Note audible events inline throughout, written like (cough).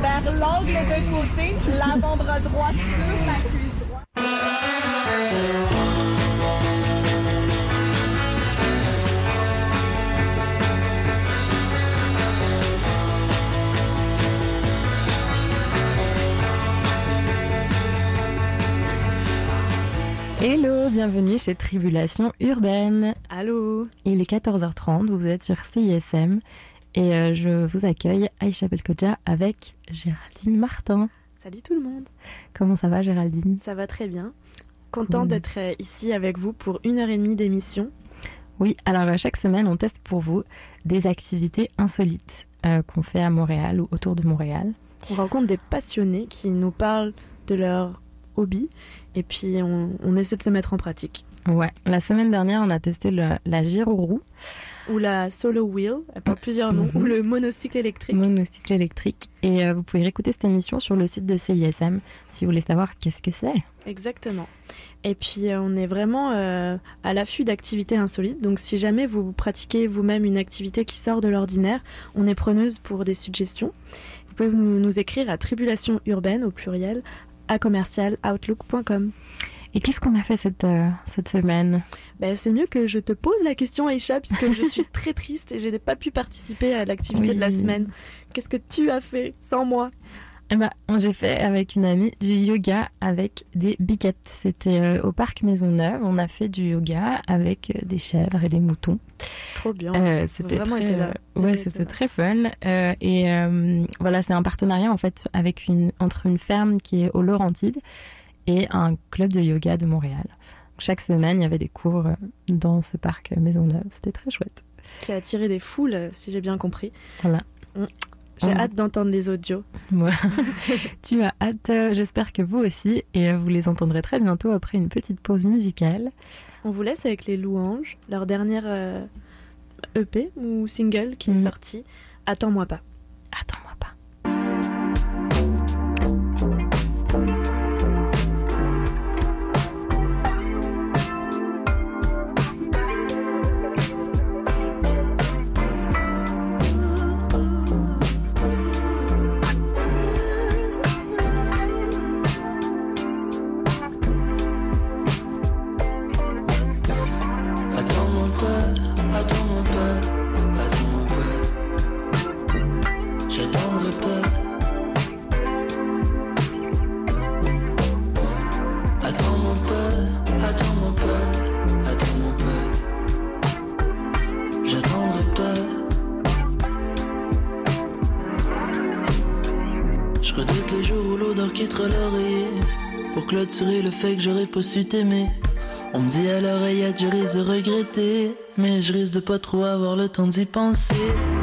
Vers l'angle de côté, l'avant-bras droit sur cuisse Hello, bienvenue chez Tribulation Urbaine. Allô Il est 14h30, vous êtes sur CISM et euh, je vous accueille Aïcha Belkodja avec Géraldine Martin. Salut tout le monde Comment ça va Géraldine? Ça va très bien. Content Cool. d'être euh, ici avec vous pour une heure et demie d'émission. Oui, alors euh, chaque semaine on teste pour vous des activités insolites euh, qu'on fait à Montréal ou autour de Montréal. On rencontre des passionnés qui nous parlent de leur hobby et puis on, on essaie de se mettre en pratique. Ouais, la semaine dernière on a testé le- la gyro-roue, Ou la solo wheel, elle porte plusieurs noms, Mhm. ou le monocycle électrique. monocycle électrique et euh, vous pouvez réécouter cette émission sur le site de CISM si vous voulez savoir qu'est-ce que c'est. Exactement. Et puis euh, on est vraiment euh, à l'affût d'activités insolites. Donc si jamais vous pratiquez vous-même une activité qui sort de l'ordinaire, on est preneuse pour des suggestions. Vous pouvez nous, nous écrire à tribulation urbaine au pluriel à commercial outlook.com. Et qu'est-ce qu'on a fait cette, euh, cette semaine? Ben, c'est mieux que je te pose la question Aïcha puisque je suis (laughs) très triste et je n'ai pas pu participer à l'activité Oui. de la semaine. Qu'est-ce que tu as fait sans moi? Eh ben, j'ai fait avec une amie du yoga avec des biquettes. C'était euh, au parc Maisonneuve. On a fait du yoga avec euh, des chèvres et des moutons. Trop bien. Euh, c'était vraiment très, été là. euh, ouais, c'était très fun. Euh, et euh, voilà, c'est un partenariat en fait avec une entre une ferme qui est aux Laurentides et un club de yoga de Montréal. Chaque semaine, il y avait des cours dans ce parc Maisonneuve. C'était très chouette. Qui a attiré des foules, si j'ai bien compris. Voilà. Mm. J'ai Mm. hâte d'entendre les audios. Ouais. (laughs) tu as hâte, euh, j'espère que vous aussi, et euh, vous les entendrez très bientôt après une petite pause musicale. On vous laisse avec les louanges, leur dernière euh, EP ou single qui est Mhm. sorti. Attends-moi pas. Attends-moi pas. Clôturer le fait que j'aurais pas su t'aimer on me dit à l'oreillette, je risque de regretter. Mais je risque de pas trop avoir le temps d'y penser.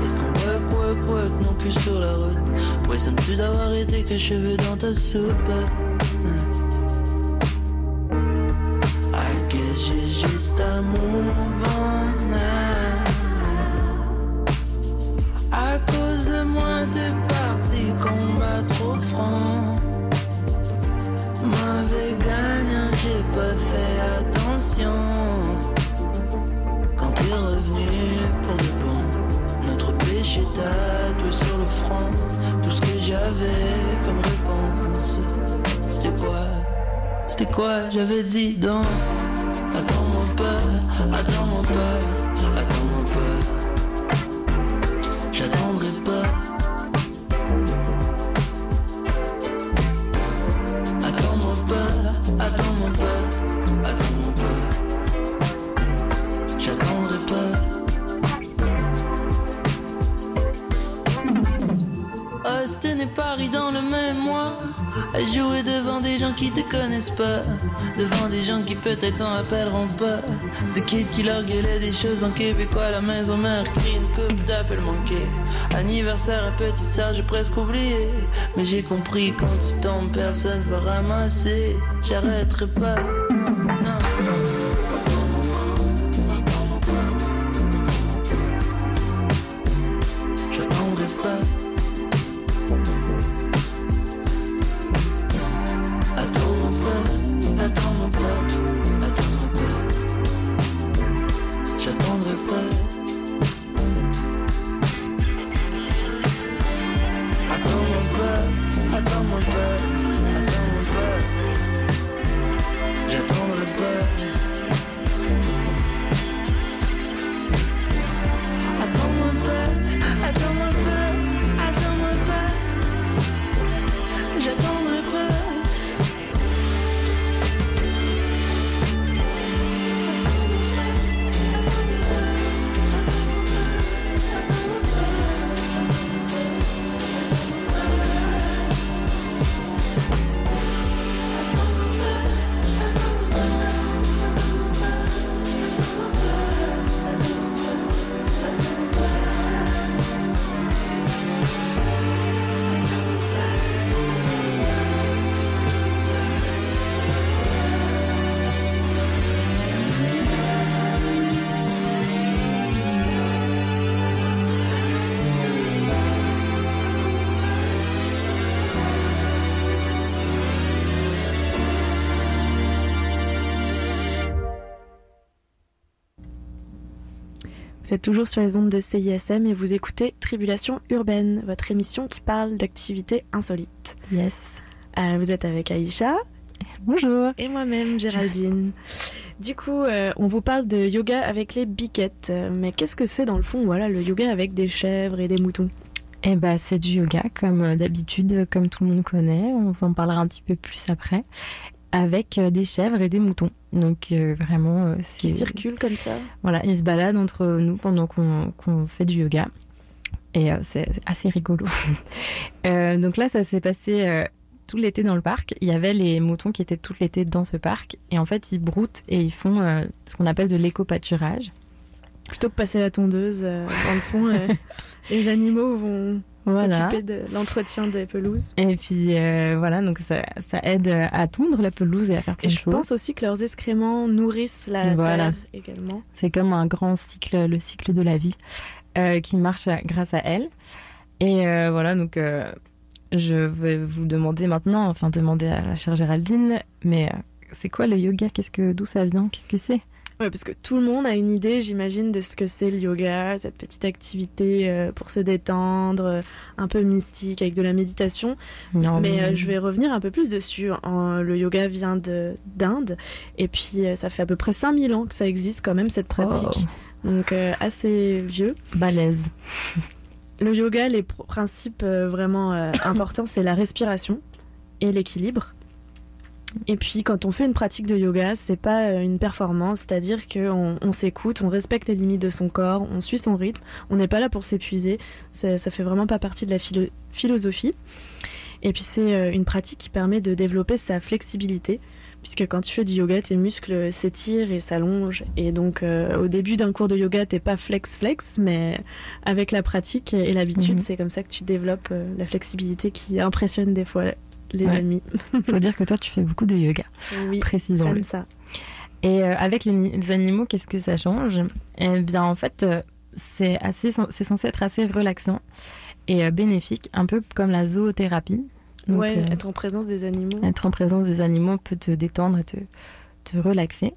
Est-ce qu'on quoi, quoi, que mon cul sur la route? Ouais, ça me tue d'avoir été que cheveux dans ta soupe. Tout ce que j'avais comme réponse, c'était quoi? C'était quoi? J'avais dit donc. Attends-moi pas, attends-moi pas, attends-moi Jouer devant des gens qui te connaissent pas. Devant des gens qui peut-être s'en rappelleront pas. Ce kid qui leur gueulait des choses en québécois la maison mère crie une coupe d'appel manqué. Anniversaire à petite sœur, j'ai presque oublié. Mais j'ai compris quand tu tombes, personne va ramasser. J'arrêterai pas. Non, Vous êtes toujours sur les ondes de CISM et vous écoutez Tribulation urbaine, votre émission qui parle d'activités insolites. Yes. Euh, vous êtes avec Aïcha. Bonjour. Et moi-même, Géraldine. Du coup, euh, on vous parle de yoga avec les biquettes. Mais qu'est-ce que c'est dans le fond, voilà, le yoga avec des chèvres et des moutons Eh ben, c'est du yoga comme d'habitude, comme tout le monde connaît. On en parlera un petit peu plus après avec des chèvres et des moutons. Donc euh, vraiment, euh, qui circulent comme ça. Voilà, ils se baladent entre nous pendant qu'on fait du yoga. Et euh, c'est assez rigolo. (laughs) donc là, ça s'est passé tout l'été dans le parc. Il y avait les moutons qui étaient tout l'été dans ce parc. Et en fait, ils broutent et ils font ce qu'on appelle de l'éco-pâturage. Plutôt que passer la tondeuse, dans le fond, (laughs) les animaux vont voilà. s'occuper de l'entretien des pelouses. Et puis euh, voilà, donc ça, ça, aide à tondre la pelouse et à faire plein Et je pense aussi que leurs excréments nourrissent la terre également. C'est comme un grand cycle, le cycle de la vie, euh, qui marche grâce à elles. Et euh, voilà, donc je vais vous demander maintenant, enfin demander à la chère Géraldine, mais c'est quoi le yoga? Qu'est-ce que d'où ça vient? Qu'est-ce que c'est? Ouais, parce que tout le monde a une idée, j'imagine, de ce que c'est le yoga, cette petite activité euh, pour se détendre, euh, un peu mystique, avec de la méditation. mais euh, je vais revenir un peu plus dessus. le yoga vient d'Inde, et puis ça fait à peu près 5000 ans que ça existe quand même, cette pratique. Oh. Donc assez vieux. Balèze. Le yoga, les principes vraiment (coughs) importants, c'est la respiration et l'équilibre. Et puis quand on fait une pratique de yoga, c'est pas euh, une performance, c'est-à-dire qu'on on, s'écoute, on respecte les limites de son corps, on suit son rythme, on n'est pas là pour s'épuiser, ça, ça fait vraiment pas partie de la philosophie. Et puis c'est euh, une pratique qui permet de développer sa flexibilité, puisque quand tu fais du yoga, tes muscles s'étirent et s'allongent. Et donc euh, au début d'un cours de yoga, t'es pas flex-flex, mais avec la pratique et l'habitude, mhm. c'est comme ça que tu développes la flexibilité qui impressionne des fois les amis. Il (laughs) faut dire que toi, tu fais beaucoup de yoga. Oui, précisons. J'aime ça. Et euh, avec les, animaux, qu'est-ce que ça change? Eh bien, en fait, euh, c'est assez, c'est censé être assez relaxant et euh, bénéfique, un peu comme la zoothérapie. Donc, ouais, être en présence des animaux. Être en présence des animaux peut te détendre et te, te relaxer.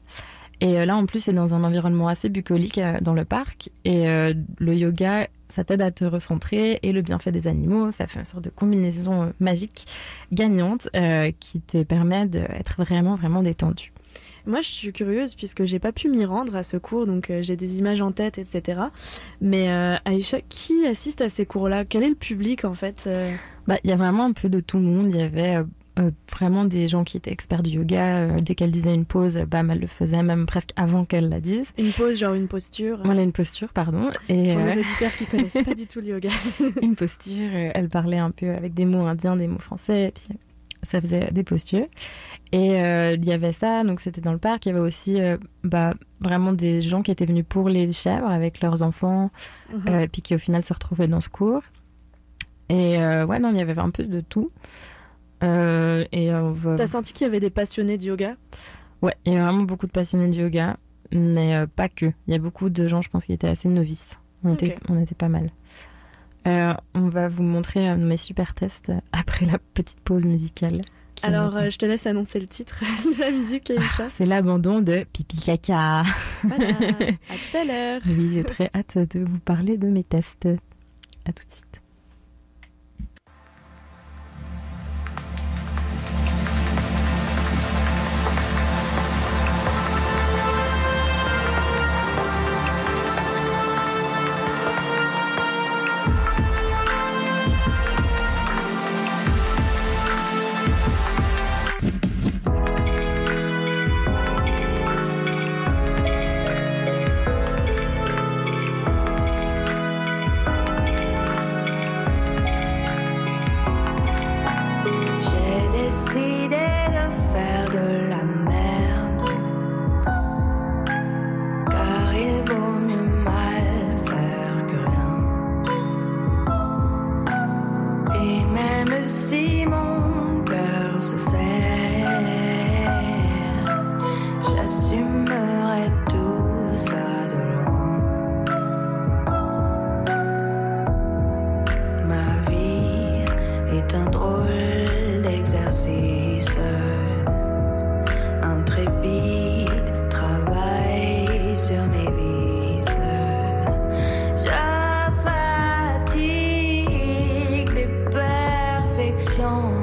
Et là, en plus, c'est dans un environnement assez bucolique dans le parc. Et le yoga ça t'aide à te recentrer et le bienfait des animaux, ça fait une sorte de combinaison euh, magique gagnante euh, qui te permet d'être vraiment vraiment détendu. Moi, je suis curieuse puisque j'ai pas pu m'y rendre à ce cours, donc euh, j'ai des images en tête, etc. Mais Aïcha, qui assiste à ces cours-là? Quel est le public en fait Bah, il y a vraiment un peu de tout le monde. Il y avait euh, vraiment des gens qui étaient experts du yoga. Euh, dès qu'elle disait une pause, bam, elle le faisait, même presque avant qu'elle la dise. Une pause, genre une posture Voilà, une posture, pardon. Et Pour les euh, auditeurs qui connaissent pas du tout le yoga. (laughs) une posture, elle parlait un peu avec des mots indiens, des mots français, et puis ça faisait des postures. Et il y avait ça, donc c'était dans le parc. Il y avait aussi bah, vraiment des gens qui étaient venus pour les chèvres avec leurs enfants, mhm. puis qui au final se retrouvaient dans ce cours. Et ouais, non, il y avait un peu de tout. Euh, et on T'as senti qu'il y avait des passionnés de yoga? Ouais, il y a vraiment beaucoup de passionnés de yoga, mais euh, pas que. Il y a beaucoup de gens, je pense, qui étaient assez novices. On, était, on était pas mal. Euh, on va vous montrer mes super tests après la petite pause musicale. Alors, je te laisse annoncer le titre (laughs) de la musique, ah, C'est l'abandon de Pipi Caca. Voilà. (laughs) à tout à l'heure. Oui, j'ai très hâte de vous parler de mes tests. À tout de suite. gens.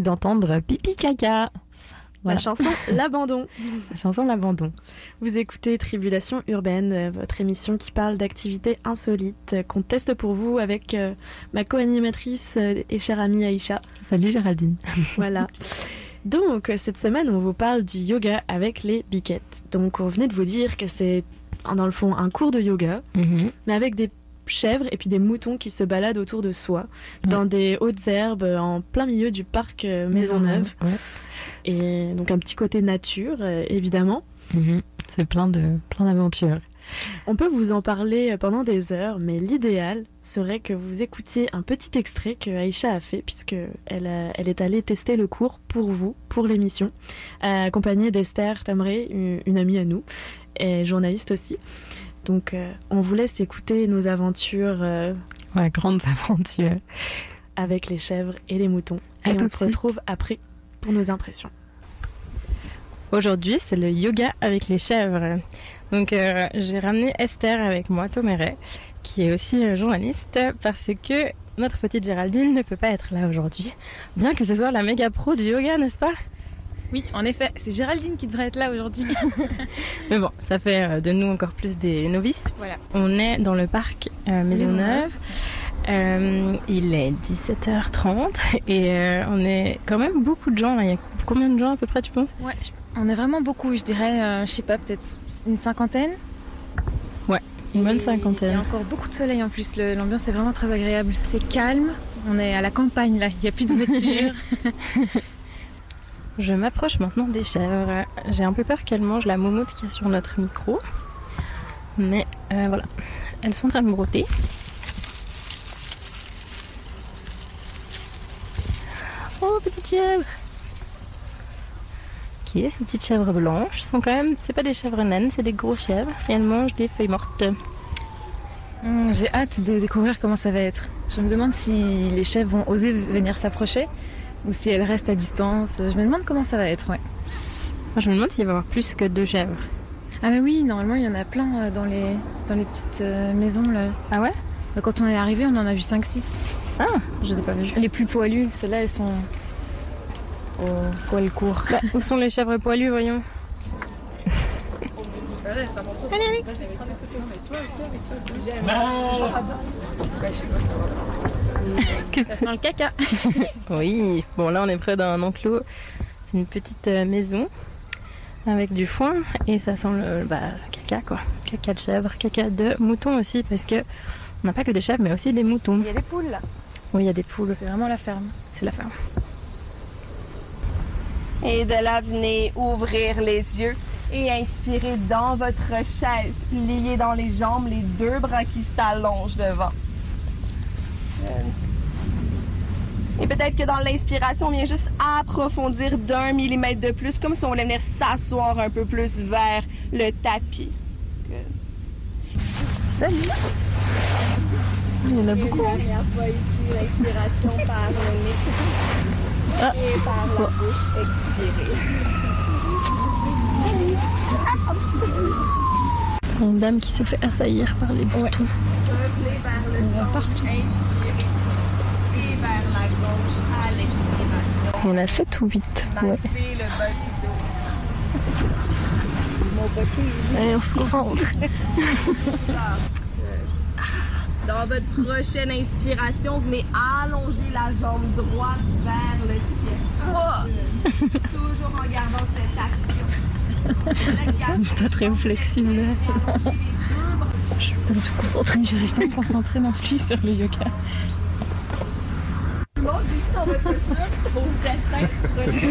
D'entendre Pipi Caca. Voilà. La chanson (laughs) L'abandon. La chanson L'abandon. Vous écoutez Tribulation urbaine, euh, votre émission qui parle d'activités insolites euh, qu'on teste pour vous avec euh, ma co-animatrice et chère amie Aïcha. Salut Géraldine. (laughs) Voilà. Donc, cette semaine, on vous parle du yoga avec les biquettes. Donc, on venait de vous dire que c'est, dans le fond, un cours de yoga, Mhm. mais avec des chèvres et puis des moutons qui se baladent autour de soi, dans des hautes herbes, euh, en plein milieu du parc euh, Maisonneuve. Ouais. Et donc, un petit côté nature, euh, évidemment. Mhm. C'est plein de plein d'aventures. On peut vous en parler pendant des heures, mais l'idéal serait que vous écoutiez un petit extrait que Aïcha a fait, puisque elle, a- elle est allée tester le cours pour vous, pour l'émission, euh, accompagnée d'Esther Tamré, une, une amie à nous, et journaliste aussi. Donc, euh, on vous laisse écouter nos aventures euh, Ouais, grandes aventures. avec les chèvres et les moutons. À et on se suite. retrouve après pour nos impressions. Aujourd'hui, c'est le yoga avec les chèvres. Donc, euh, j'ai ramené Esther avec moi, Tomeret, qui est aussi euh, journaliste, parce que notre petite Géraldine ne peut pas être là aujourd'hui, bien que ce soit la méga pro du yoga, n'est-ce pas? Oui, en effet, c'est Géraldine qui devrait être là aujourd'hui. (laughs) Mais bon, ça fait euh, de nous encore plus des novices. Voilà. On est dans le parc euh, Maisonneuve. Euh, il est 17h30 et euh, on est quand même beaucoup de gens. là. Il y a combien de gens à peu près, tu penses? Ouais, On est vraiment beaucoup, je dirais, je sais pas, peut-être une cinquantaine. Une bonne Et Il y cinquantaine. a encore beaucoup de soleil en plus, l'ambiance est vraiment très agréable. C'est calme, on est à la campagne là, il n'y a plus de voitures. (laughs) Je m'approche maintenant des chèvres. J'ai un peu peur qu'elles mangent la moumoute qu'il y a sur notre micro. Mais euh, voilà, elles sont en train de brouter. Oh, petite chèvre Ok, ces petites chèvres blanches sont quand même... C'est pas des chèvres naines, c'est des grosses chèvres. Et elles mangent des feuilles mortes. Hum, J'ai hâte de découvrir comment ça va être. Je me demande si les chèvres vont oser venir s'approcher ou si elles restent à distance. Je me demande comment ça va être, ouais. Moi, je me demande s'il va y avoir plus que deux chèvres. Ah mais oui, normalement il y en a plein euh, dans les, dans les petites euh, maisons là. Ah ouais? Bah, Quand on est arrivé, on en a vu 5-6. Ah, je n'ai pas vu. Les plus poilues, celles-là elles sont au poil court. Bah, où sont les chèvres poilues, voyons? (laughs) Ça sent le caca. (laughs) Oui, bon là on est près d'un enclos. C'est une petite euh, maison avec du foin et ça sent le, bah, le caca quoi. Caca de chèvre, caca de mouton aussi parce que on n'a pas que des chèvres mais aussi des moutons. Il y a des poules là. Oui, il y a des poules, C'est vraiment la ferme. c'est la ferme. Et de là, venez ouvrir les yeux et inspirer dans votre chaise, plier dans les jambes, les deux bras qui s'allongent devant. Et peut-être que dans l'inspiration, on vient juste approfondir d'un millimètre de plus, comme si on voulait venir s'asseoir un peu plus vers le tapis. Il y en a beaucoup. hein. Dernière fois ici, l'inspiration par le nez Ah. et par la bouche, a une dame qui s'est fait assaillir par les moutons. Revenez vers le centre, inspirez. Et vers la gauche à l'expiration. Il y en a 7 ou 8. Ouais. Le du. Allez, on se concentre. (laughs) Dans votre prochaine inspiration, venez allonger la jambe droite vers le ciel. Toujours en gardant cette action. (laughs) Pas très flexible. Je peux me concentrer, j'arrive pas à me concentrer non plus sur le yoga. Tout le monde ici dans votre posture, vos destins, prenez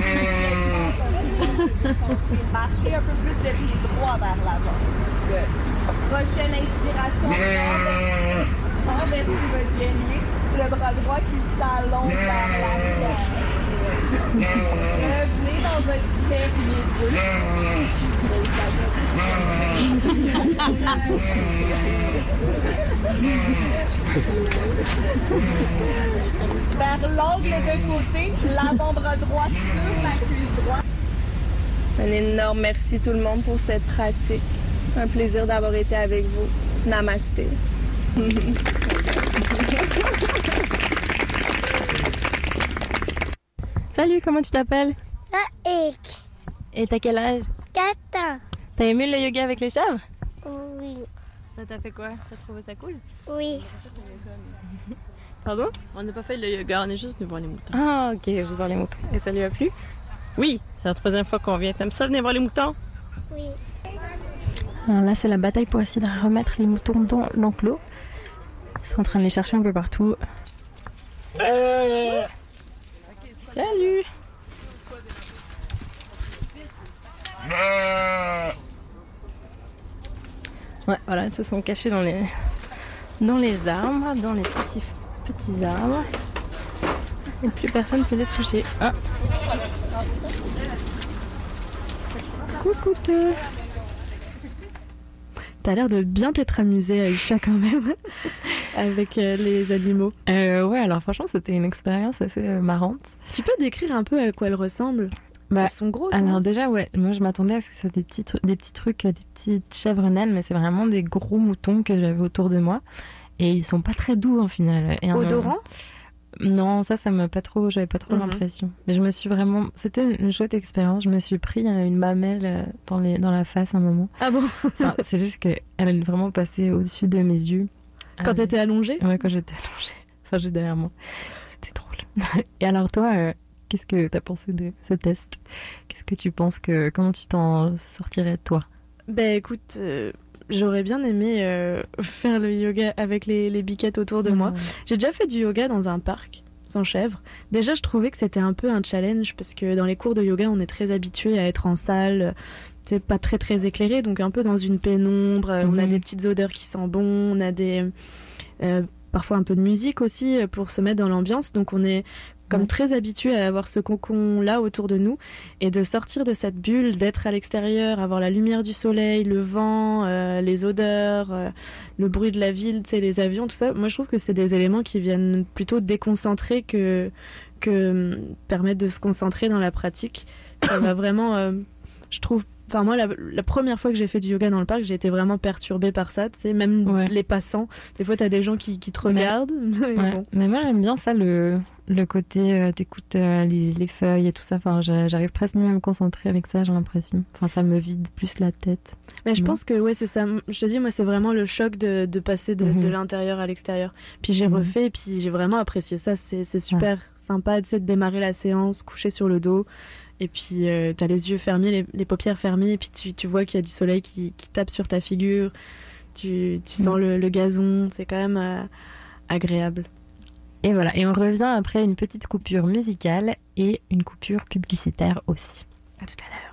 Marchez un peu plus le pied droit vers l'avant. Prochaine inspiration, renversez votre bélier, le bras droit qui s'allonge vers la terre. Revenez dans votre terrier Vers l'angle de côté, l'avant-bras droit sur la cuisse droite. Un énorme merci tout le monde pour cette pratique. Un plaisir d'avoir été avec vous. Namasté. Salut, comment tu t'appelles? Et Et t'as quel âge? Quatre. T'as aimé le yoga avec les chèvres? Oui, Ça t'a fait quoi? T'as trouvé ça cool? Oui. (laughs) Pardon? On n'a pas fait le yoga, on est juste venu voir les moutons. Ah, ok, je vais voir les moutons. Et ça lui a plu? Oui, c'est la troisième fois qu'on vient. T'aimes ça venir voir les moutons? Oui. Alors là, c'est la bataille pour essayer de remettre les moutons dans l'enclos. Ils sont en train de les chercher un peu partout. Salut Ouais, voilà, ils se sont cachés dans les, dans les arbres, dans les petits, petits arbres. Et plus personne ne peut les toucher. Ah Coucou. T'as l'air de bien t'être amusée, Aïcha, quand même, (laughs) avec euh, les animaux. Euh, ouais, alors franchement, c'était une expérience assez euh, marrante. Tu peux décrire un peu à quoi elles ressemblent Bah, Elles sont grosses. Alors hein déjà, ouais, moi je m'attendais à ce que ce soit des petits, des petits trucs, euh, des petites chèvres naines, mais c'est vraiment des gros moutons que j'avais autour de moi. Et ils sont pas très doux en final. Et un- Odorant Non, ça, ça m'a pas trop, j'avais pas trop Mhm. l'impression. Mais je me suis vraiment, c'était une chouette expérience. Je me suis pris euh, une mamelle euh, dans, les, dans la face un moment. Ah bon? Enfin, c'est juste qu'elle est vraiment passée au-dessus de mes yeux. Quand t'étais allongée? Ouais, quand j'étais allongée. Enfin, juste derrière moi. C'était drôle. (laughs) Et alors, toi, euh, Qu'est-ce que tu as pensé de ce test? Qu'est-ce que tu penses que comment tu t'en sortirais toi? Ben écoute, euh, j'aurais bien aimé euh, (laughs) faire le yoga avec les, les biquettes autour de moi. J'ai déjà fait du yoga dans un parc sans chèvre. Déjà, je trouvais que c'était un peu un challenge parce que dans les cours de yoga, on est très habitué à être en salle, c'est pas très très éclairé, donc un peu dans une pénombre. On a Mhm. des petites odeurs qui sentent bon, on a des euh, parfois un peu de musique aussi euh, pour se mettre dans l'ambiance. Donc on est comme Ouais. très habitué à avoir ce cocon là autour de nous et de sortir de cette bulle, d'être à l'extérieur, avoir la lumière du soleil, le vent, euh, les odeurs, euh, le bruit de la ville, tu sais, les avions, tout ça. Moi, je trouve que c'est des éléments qui viennent plutôt déconcentrer que que hum, permettre de se concentrer dans la pratique. Ça va (coughs) vraiment, euh, je trouve. Enfin, moi, la, la première fois que j'ai fait du yoga dans le parc, j'ai été vraiment perturbée par ça. Tu sais, même Ouais. les passants. Des fois, t'as des gens qui, qui te regardent. (laughs) mais Ouais. bon. Mais moi j'aime bien ça le le côté euh, t'écoutes euh, les, les feuilles et tout ça. Enfin j'a- j'arrive presque mieux à me concentrer avec ça j'ai l'impression. Enfin ça me vide plus la tête. Mais je Non. pense que ouais, c'est ça. Je te dis, moi, c'est vraiment le choc de, de passer de, Mhm. de l'intérieur à l'extérieur. Puis j'ai Mhm. refait, et puis j'ai vraiment apprécié ça. C'est super sympa tu sais, de démarrer la séance, coucher sur le dos. Et puis euh, t'as les yeux fermés, les, les paupières fermées, et puis tu, tu vois qu'il y a du soleil qui, qui tape sur ta figure. Tu, tu sens Mhm. le, le gazon, c'est quand même euh, agréable. Et voilà et on revient après une petite coupure musicale et une coupure publicitaire aussi. À tout à l'heure.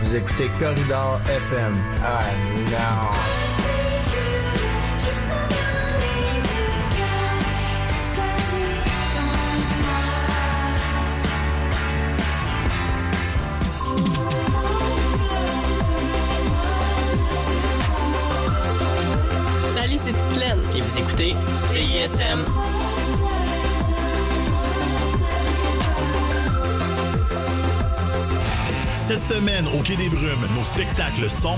Vous écoutez Corridor FM. Ah non. Semaine, au Quai des Brumes, nos spectacles sont...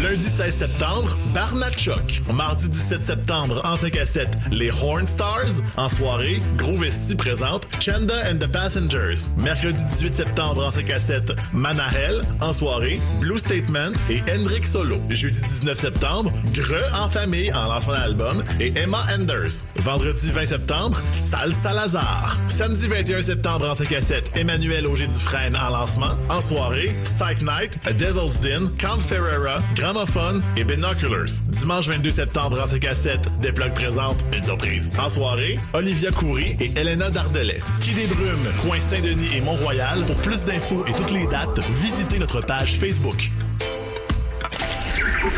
Lundi 16 septembre, Barnat Choc. Mardi 17 septembre, en 5 à 7, les Horn Stars. En soirée, Gros Vesti présente Chanda and the Passengers. Mercredi 18 septembre, en 5 à 7, Manahel. En soirée, Blue Statement et Hendrik Solo. Jeudi 19 septembre, Greux en famille en lançant l'album et Emma Enders. Vendredi 20 septembre, Sal Salazar. Samedi 21 septembre, en 5 à 7, Emmanuel Auger Dufresne en lancement. En soirée, Psych Night, A Devil's Din, Count Ferreira, Gramophone et Binoculars. Dimanche 22 septembre en 5 à 7, des plugs présentent une surprise. En soirée, Olivia Coury et Elena Dardelet. Qui des Brumes, coin Saint-Denis et Mont-Royal. Pour plus d'infos et toutes les dates, visitez notre page Facebook.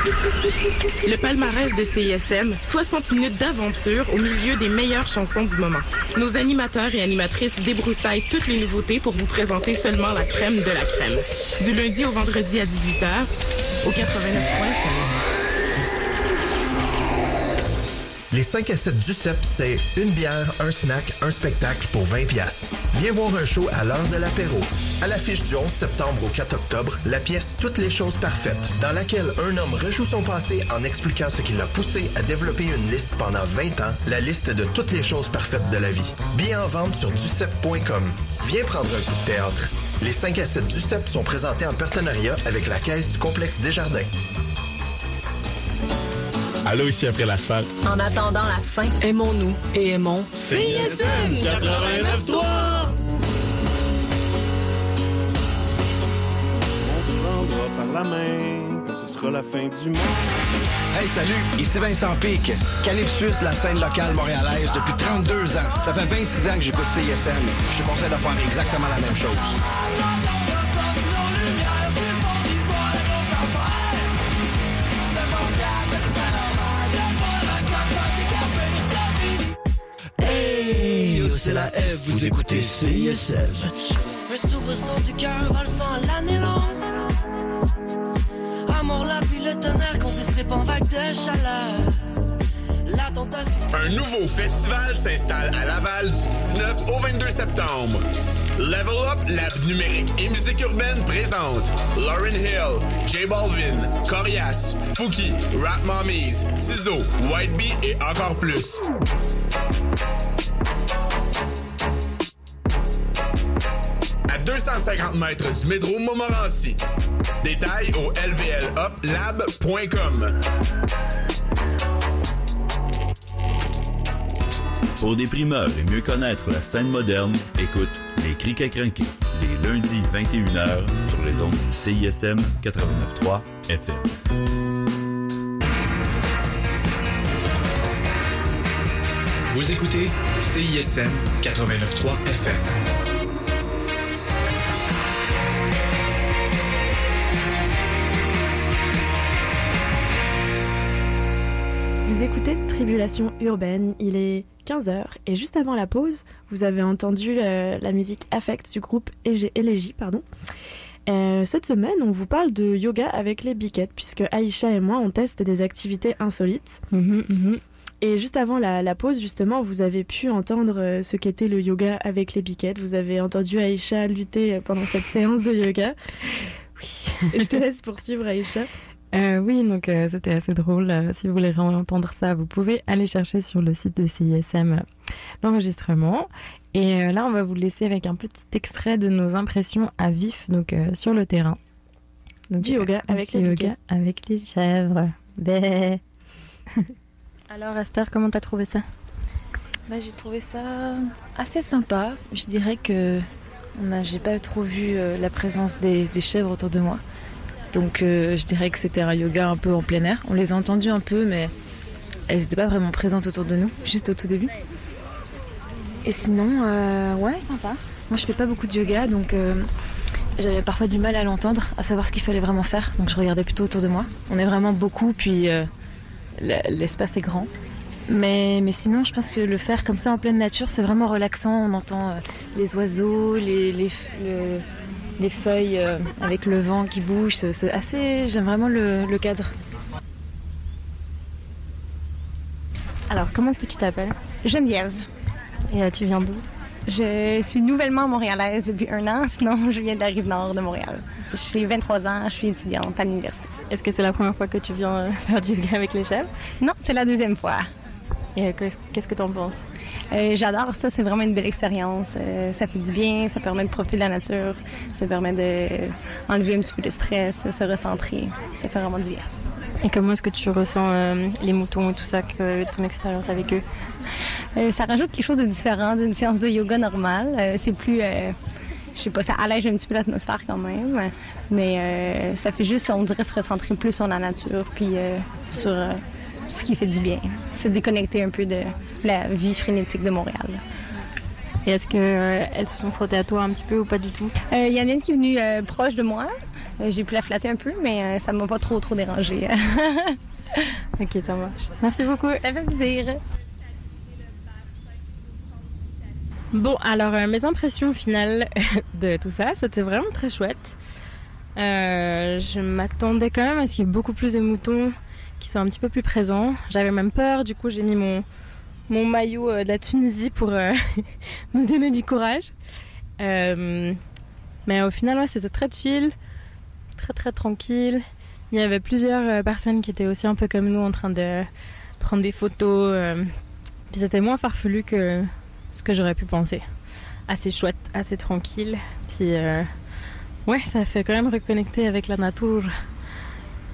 Le palmarès de CISM, 60 minutes d'aventure au milieu des meilleures chansons du moment. Nos animateurs et animatrices débroussaillent toutes les nouveautés pour vous présenter seulement la crème de la crème. Du lundi au vendredi à 18h, au 89.3 Les 5 à 7 du CEP, c'est une bière, un snack, un spectacle pour 20 pièces. Viens voir un show à l'heure de l'apéro. À l'affiche du 11 septembre au 4 octobre, la pièce Toutes les choses parfaites, dans laquelle un homme rejoue son passé en expliquant ce qui l'a poussé à développer une liste pendant 20 ans, la liste de toutes les choses parfaites de la vie. Bien en vente sur ducep.com. Viens prendre un coup de théâtre. Les 5 à 7 du CEP sont présentés en partenariat avec la Caisse du complexe Desjardins. Allô, ici après l'asphalte. En attendant la fin, aimons-nous et aimons CISM 89.3. la main quand ce sera la fin du monde. Hey, salut, ici Vincent Pic. Calif Suisse, la scène locale montréalaise depuis 32 ans. Ça fait 26 ans que j'écoute CISM. Je te conseille de faire exactement la même chose. C'est la F, vous écoutez CISM. Un soubresaut du cœur valsant l'année longue. Un nouveau festival s'installe à Laval du 19 au 22 septembre. Level Up, Lab numérique et musique urbaine présente Lauren Hill, J Balvin, Corias, Fouki, Rap Mommies, Tizo, White Bee et encore plus. À 250 mètres du métro Montmorency. Détails au lvluplab.com. Pour des primeurs et mieux connaître la scène moderne, écoute Les Crics à crinquer, les lundis 21h sur les ondes du CISM 89.3 FM. Vous écoutez CISM 89.3 FM. Vous écoutez Tribulation urbaine, il est 15h et juste avant la pause, vous avez entendu euh, la musique Affect du groupe Élégie. Pardon. Euh, cette semaine, on vous parle de yoga avec les biquettes, puisque Aïcha et moi, on teste des activités insolites. Et juste avant la, la, pause, justement, vous avez pu entendre euh, ce qu'était le yoga avec les biquettes. Vous avez entendu Aïcha lutter pendant cette séance de yoga. Oui. (laughs) Je te laisse poursuivre, Aïcha. Euh, oui, donc euh, c'était assez drôle. Euh, si vous voulez entendre ça, vous pouvez aller chercher sur le site de CISM l'enregistrement. Et là, on va vous laisser avec un petit extrait de nos impressions à vif, donc sur le terrain. Donc, du yoga avec les yoga avec les chèvres. Bé. (laughs) Alors, Esther, comment t'as trouvé ça? Bah, J'ai trouvé ça assez sympa. Je dirais que j'ai pas trop vu la présence des, des chèvres autour de moi. Donc euh, je dirais que c'était un yoga un peu en plein air. On les a entendues un peu, mais elles n'étaient pas vraiment présentes autour de nous, juste au tout début. Et sinon, euh, ouais, sympa. moi je fais pas beaucoup de yoga, donc euh, j'avais parfois du mal à l'entendre, à savoir ce qu'il fallait vraiment faire. Donc je regardais plutôt autour de moi. On est vraiment beaucoup, puis l'espace est grand. Mais, mais sinon, je pense que le faire comme ça en pleine nature, c'est vraiment relaxant. On entend les oiseaux, les, les, le- les feuilles euh, avec le vent qui bouge. C'est assez. J'aime vraiment le, le cadre. Alors, comment est-ce que tu t'appelles? Geneviève. Et euh, tu viens d'où? Je suis nouvellement montréalaise depuis un an, sinon je viens de la rive nord de Montréal. J'ai 23 ans, je suis étudiante à l'université. Est-ce que c'est la première fois que tu viens euh, (laughs) faire du yoga avec les chèvres? Non, c'est la deuxième fois. Et euh, qu'est-ce que tu en penses? Euh, J'adore ça, c'est vraiment une belle expérience. Euh, ça fait du bien, ça permet de profiter de la nature, ça permet d'enlever un petit peu de stress, se recentrer. Ça fait vraiment du bien. Et comment est-ce que tu ressens euh, les moutons et tout ça, que, ton expérience avec eux? Ça rajoute quelque chose de différent d'une séance de yoga normale. C'est plus, je sais pas, ça allège un petit peu l'atmosphère quand même, mais euh, ça fait juste, on dirait, se recentrer plus sur la nature, puis euh, sur euh, ce qui fait du bien. Se déconnecter un peu de la vie frénétique de Montréal. Et est-ce qu'elles se sont frottées à toi un petit peu ou pas du tout? Euh, Il y en a une qui est venue euh, proche de moi. Euh, J'ai pu la flatter un peu, mais euh, ça m'a pas trop trop dérangé. (laughs) ok, ça marche. Merci beaucoup. Ça fait plaisir. Bon, alors euh, mes impressions finales (laughs) de tout ça, c'était vraiment très chouette. Euh, je m'attendais quand même à ce qu'il y ait beaucoup plus de moutons qui soient un petit peu plus présents. J'avais même peur, du coup j'ai mis mon, mon maillot euh, de la Tunisie pour euh, (laughs) nous donner du courage. Euh, mais au final, c'était très chill, très très tranquille. Il y avait plusieurs euh, personnes qui étaient aussi un peu comme nous en train de prendre des photos. euh, puis c'était moins farfelu que ce que j'aurais pu penser. Assez chouette, assez tranquille. Puis euh, ouais, ça fait quand même reconnecter avec la nature.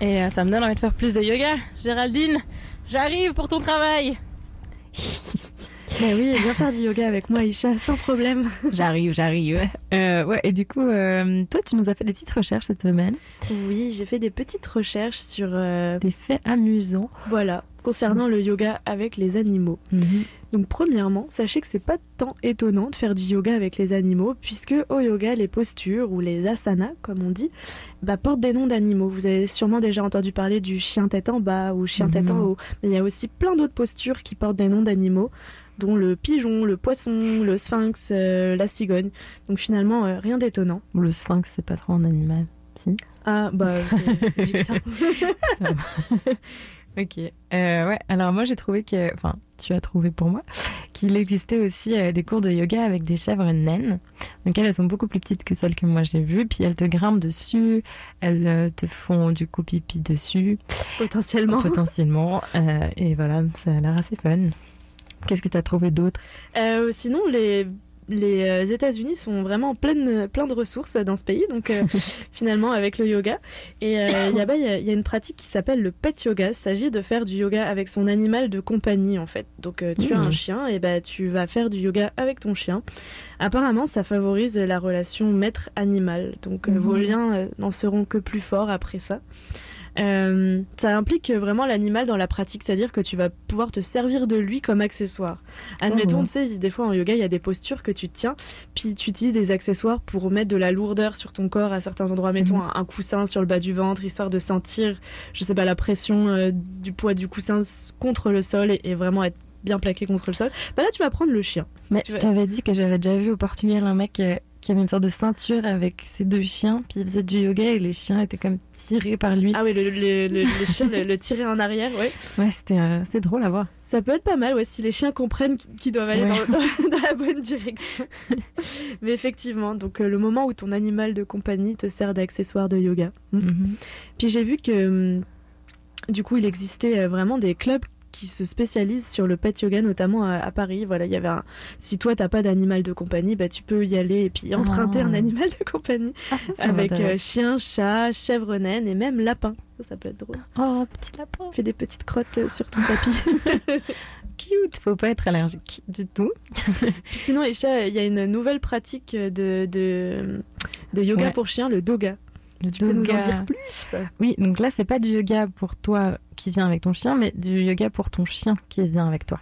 Et euh, ça me donne envie de faire plus de yoga. Géraldine, j'arrive pour ton travail. (laughs) Mais oui, viens faire du yoga avec moi, Isha, sans problème. (laughs) J'arrive, j'arrive. Euh, ouais, et du coup, euh, toi, tu nous as fait des petites recherches cette semaine. Oui, j'ai fait des petites recherches sur... euh, Des faits amusants. Voilà, concernant le yoga avec les animaux. Donc premièrement, sachez que c'est pas tant étonnant de faire du yoga avec les animaux, puisque au yoga, les postures, ou les asanas, comme on dit, bah, portent des noms d'animaux. Vous avez sûrement déjà entendu parler du chien tête en bas ou chien tête en haut. Mais il y a aussi plein d'autres postures qui portent des noms d'animaux, dont le pigeon, le poisson, le sphinx, euh, la cigogne. Donc finalement, euh, rien d'étonnant. Le sphinx, c'est pas trop un animal. Si. Ah, bah, (laughs) c'est égyptien. (laughs) Ok. Euh, ouais. Alors moi j'ai trouvé que, enfin, tu as trouvé pour moi qu'il existait aussi euh, des cours de yoga avec des chèvres naines. Donc elles, elles sont beaucoup plus petites que celles que moi j'ai vues. Puis elles te grimpent dessus, elles euh, te font du coup pipi dessus. Potentiellement. Potentiellement. Euh, et voilà, ça a l'air assez fun. Qu'est-ce que tu as trouvé d'autre? Euh, sinon, les, les euh, États-Unis sont vraiment pleines, plein de ressources dans ce pays, donc euh, (laughs) finalement avec le yoga. Et euh, il y, a, il y a- il y a une pratique qui s'appelle le pet yoga. Il s'agit de faire du yoga avec son animal de compagnie en fait. Donc euh, tu as un chien et bah, tu vas faire du yoga avec ton chien. Apparemment, ça favorise la relation maître-animal. Donc Mhm. vos liens n'en seront que plus forts après ça. Euh, ça implique vraiment l'animal dans la pratique, c'est-à-dire que tu vas pouvoir te servir de lui comme accessoire. Admettons, Oh. tu sais, des fois en yoga, il y a des postures que tu tiens, puis tu utilises des accessoires pour mettre de la lourdeur sur ton corps à certains endroits. Mettons Mhm. un, coussin sur le bas du ventre, histoire de sentir, je sais pas, la pression euh, du poids du coussin contre le sol et, et vraiment être bien plaqué contre le sol. Bah là, tu vas prendre le chien. Mais Tu je vas- t'avais dit que j'avais déjà vu au Portugal un mec euh, qui avait une sorte de ceinture avec ses deux chiens, puis il faisait du yoga et les chiens étaient comme tirés par lui. Ah oui, le, le, le, le chien, le, le tirer en arrière, ouais. Ouais, c'était euh, drôle à voir. Ça peut être pas mal, ouais, si les chiens comprennent qu- qu'ils doivent aller Ouais. dans, dans- dans la bonne direction. (laughs) Mais effectivement, donc euh, le moment où ton animal de compagnie te sert d'accessoire de yoga. Mm. Mhm. Puis j'ai vu que hum, du coup, il existait euh, vraiment des clubs qui se spécialisent sur le pet yoga, notamment à, à Paris. Voilà, il y avait un... Si toi, t'as pas d'animal de compagnie, bah, tu peux y aller et puis emprunter Ah. un animal de compagnie. Ah, ça, ça avec euh, chien, chat, chèvre naine et même lapin. Ça, ça peut être drôle. Oh, petit lapin. Fais des petites crottes euh, sur ton tapis. (laughs) Cute, faut pas être allergique du tout. (laughs) Sinon, les chats, il y a une nouvelle pratique de, de, de yoga Ouais. pour chiens, le doga. Le Tu peux nous en dire plus Oui, donc là, c'est pas du yoga pour toi qui vient avec ton chien, mais du yoga pour ton chien qui vient avec toi.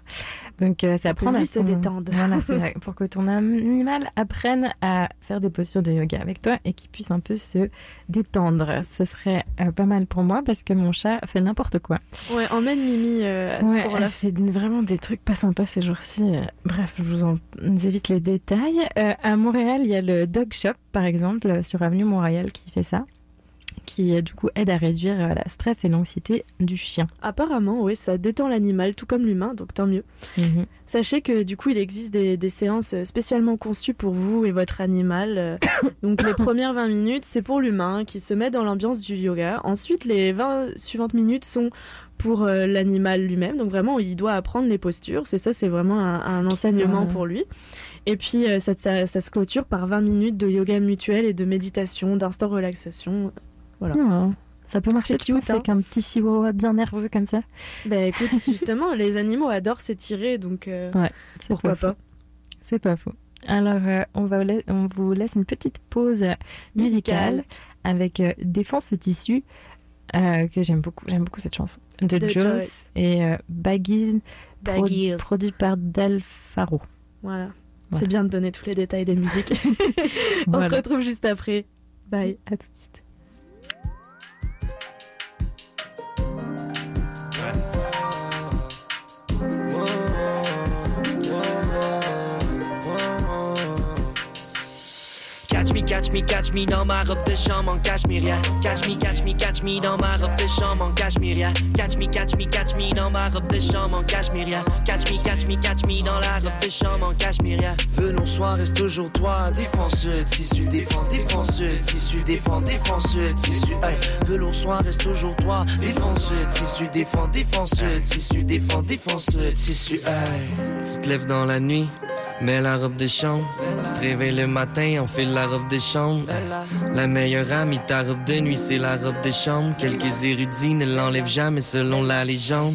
Donc euh, c'est apprendre à se détendre. Voilà, c'est (laughs) vrai, pour que ton animal apprenne à faire des postures de yoga avec toi et qu'il puisse un peu se détendre. Ce serait euh, pas mal pour moi parce que mon chat fait n'importe quoi. Ouais, emmène Mimi euh, à ce Ouais, cours-là. elle fait vraiment des trucs pas sympas ces jours-ci. Euh, Bref, je vous en évite les détails. Euh, à Montréal, il y a le Dog Shop, par exemple, sur Avenue Montréal, qui fait ça, qui euh, du coup aide à réduire euh, la stress et l'anxiété du chien. Apparemment, oui, ça détend l'animal, tout comme l'humain, donc tant mieux. Mhm. Sachez que du coup, il existe des, des séances spécialement conçues pour vous et votre animal. Euh, Donc les (coughs) premières 20 minutes, c'est pour l'humain qui se met dans l'ambiance du yoga. Ensuite, les 20 suivantes minutes sont pour euh, l'animal lui-même. Donc vraiment, il doit apprendre les postures. C'est ça, c'est vraiment un, un enseignement soit- pour lui. Et puis, euh, ça, ça- ça se clôture par 20 minutes de yoga mutuel et de méditation, d'instant relaxation. Voilà. Oh, ça peut marcher tu penses, cute, hein. avec un petit chihuahua bien nerveux comme ça. Ben écoute, (laughs) justement, les animaux adorent s'étirer, donc euh, Ouais, pourquoi pas. C'est pas faux. Alors, euh, on, va, on vous laisse une petite pause musicale Musicale. avec euh, Défense ce tissu, euh, que j'aime beaucoup. J'aime beaucoup cette chanson. De, De Joss et pro- Baggies. produit par Del Faro. Voilà. Voilà. C'est bien de donner tous les détails des musiques. (laughs) On Voilà. se retrouve juste après. Bye. À tout de suite. Catch me, catch me, dans ma robe de chambre en cachemiria. Catch me, catch me, catch me dans ma robe de chambre en cachemiria. Catch me, catch me, catch me dans ma robe de chambre en cachemiria. Catch me, catch me, catch me dans la robe de chambre en cachemiria. Venons soir reste toujours toi, défenseur, tissu, défend, défenseur, tissu, défend, défenseur, tissu, hey. Velours soir reste toujours toi, défenseur, tissu, défend, défenseur, tissu, défend, défenseur, tissu, hey. Tu te lèves dans la nuit, mets la robe de chambre. Tu te réveilles le matin, enfile la robe de chambre. La meilleure amie, ta robe de nuit, c'est la robe de chambre. Quelques érudits ne l'enlèvent jamais selon la légende.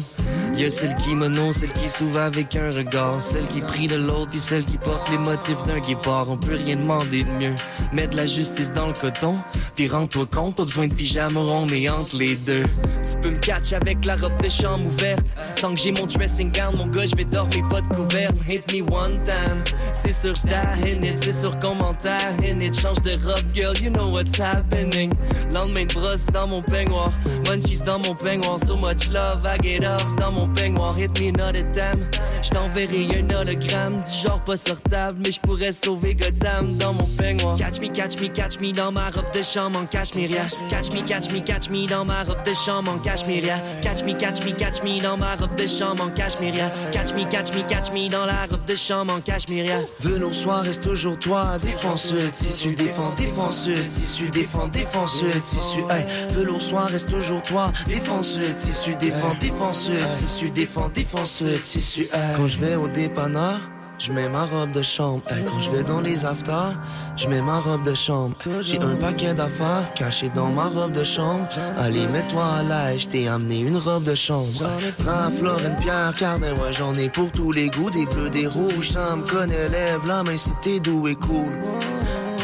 Y a celle qui mono, celle qui s'ouvre avec un regard, celle qui prie de l'autre, puis celle qui porte les motifs d'un guépard. On peut rien demander de mieux. Mets de la justice dans le coton, puis rends-toi compte, pas besoin de pyjama rond, mais entre les deux. Tu peux me catch avec la robe de chambre ouverte. Tant que j'ai mon dressing gown, mon gars, je vais dormir pas de couverte. Hit me one time. C'est sûr, j't'ai in it, c'est sur commentaire. In it, change de robe, girl, you know what's happening. Lendemain de brosse dans mon peignoir. Munchies dans mon peignoir. So much love, I get off dans mon peignoir. Hit me another time. J't'enverrai un hologramme du genre pas sortable, mais j'pourrais sauver Gotham dans mon peignoir. Catch me, catch me, catch me dans ma robe de chambre en cachemiria. Catch me, catch me, catch me dans ma robe de chambre en cachemiria. Catch me, catch me, catch me dans ma robe de chambre en cachemiria. Catch me, catch me, catch me dans la robe de chambre en cachemiria. Velours soir reste toujours toi, défenseur, tissu, défend, défenseur, tissu, défend, défenseur, tissu, hey. Velours soir reste toujours toi, défenseur, tissu, défend, défenseur, tissu, défend, défenseur, tissu, hey. Quand je vais au dépanneur, je mets ma robe de chambre. Hey, quand je vais dans les afters, je mets ma robe de chambre. J'ai un paquet d'affaires caché dans ma robe de chambre. Allez, mets-toi à l'aise, t'ai amené une robe de chambre. Prends Florine Pierre Cardin, ouais, j'en ai pour tous les goûts. Des bleus, des rouges, ça me connaît, lève la main si t'es doux et cool.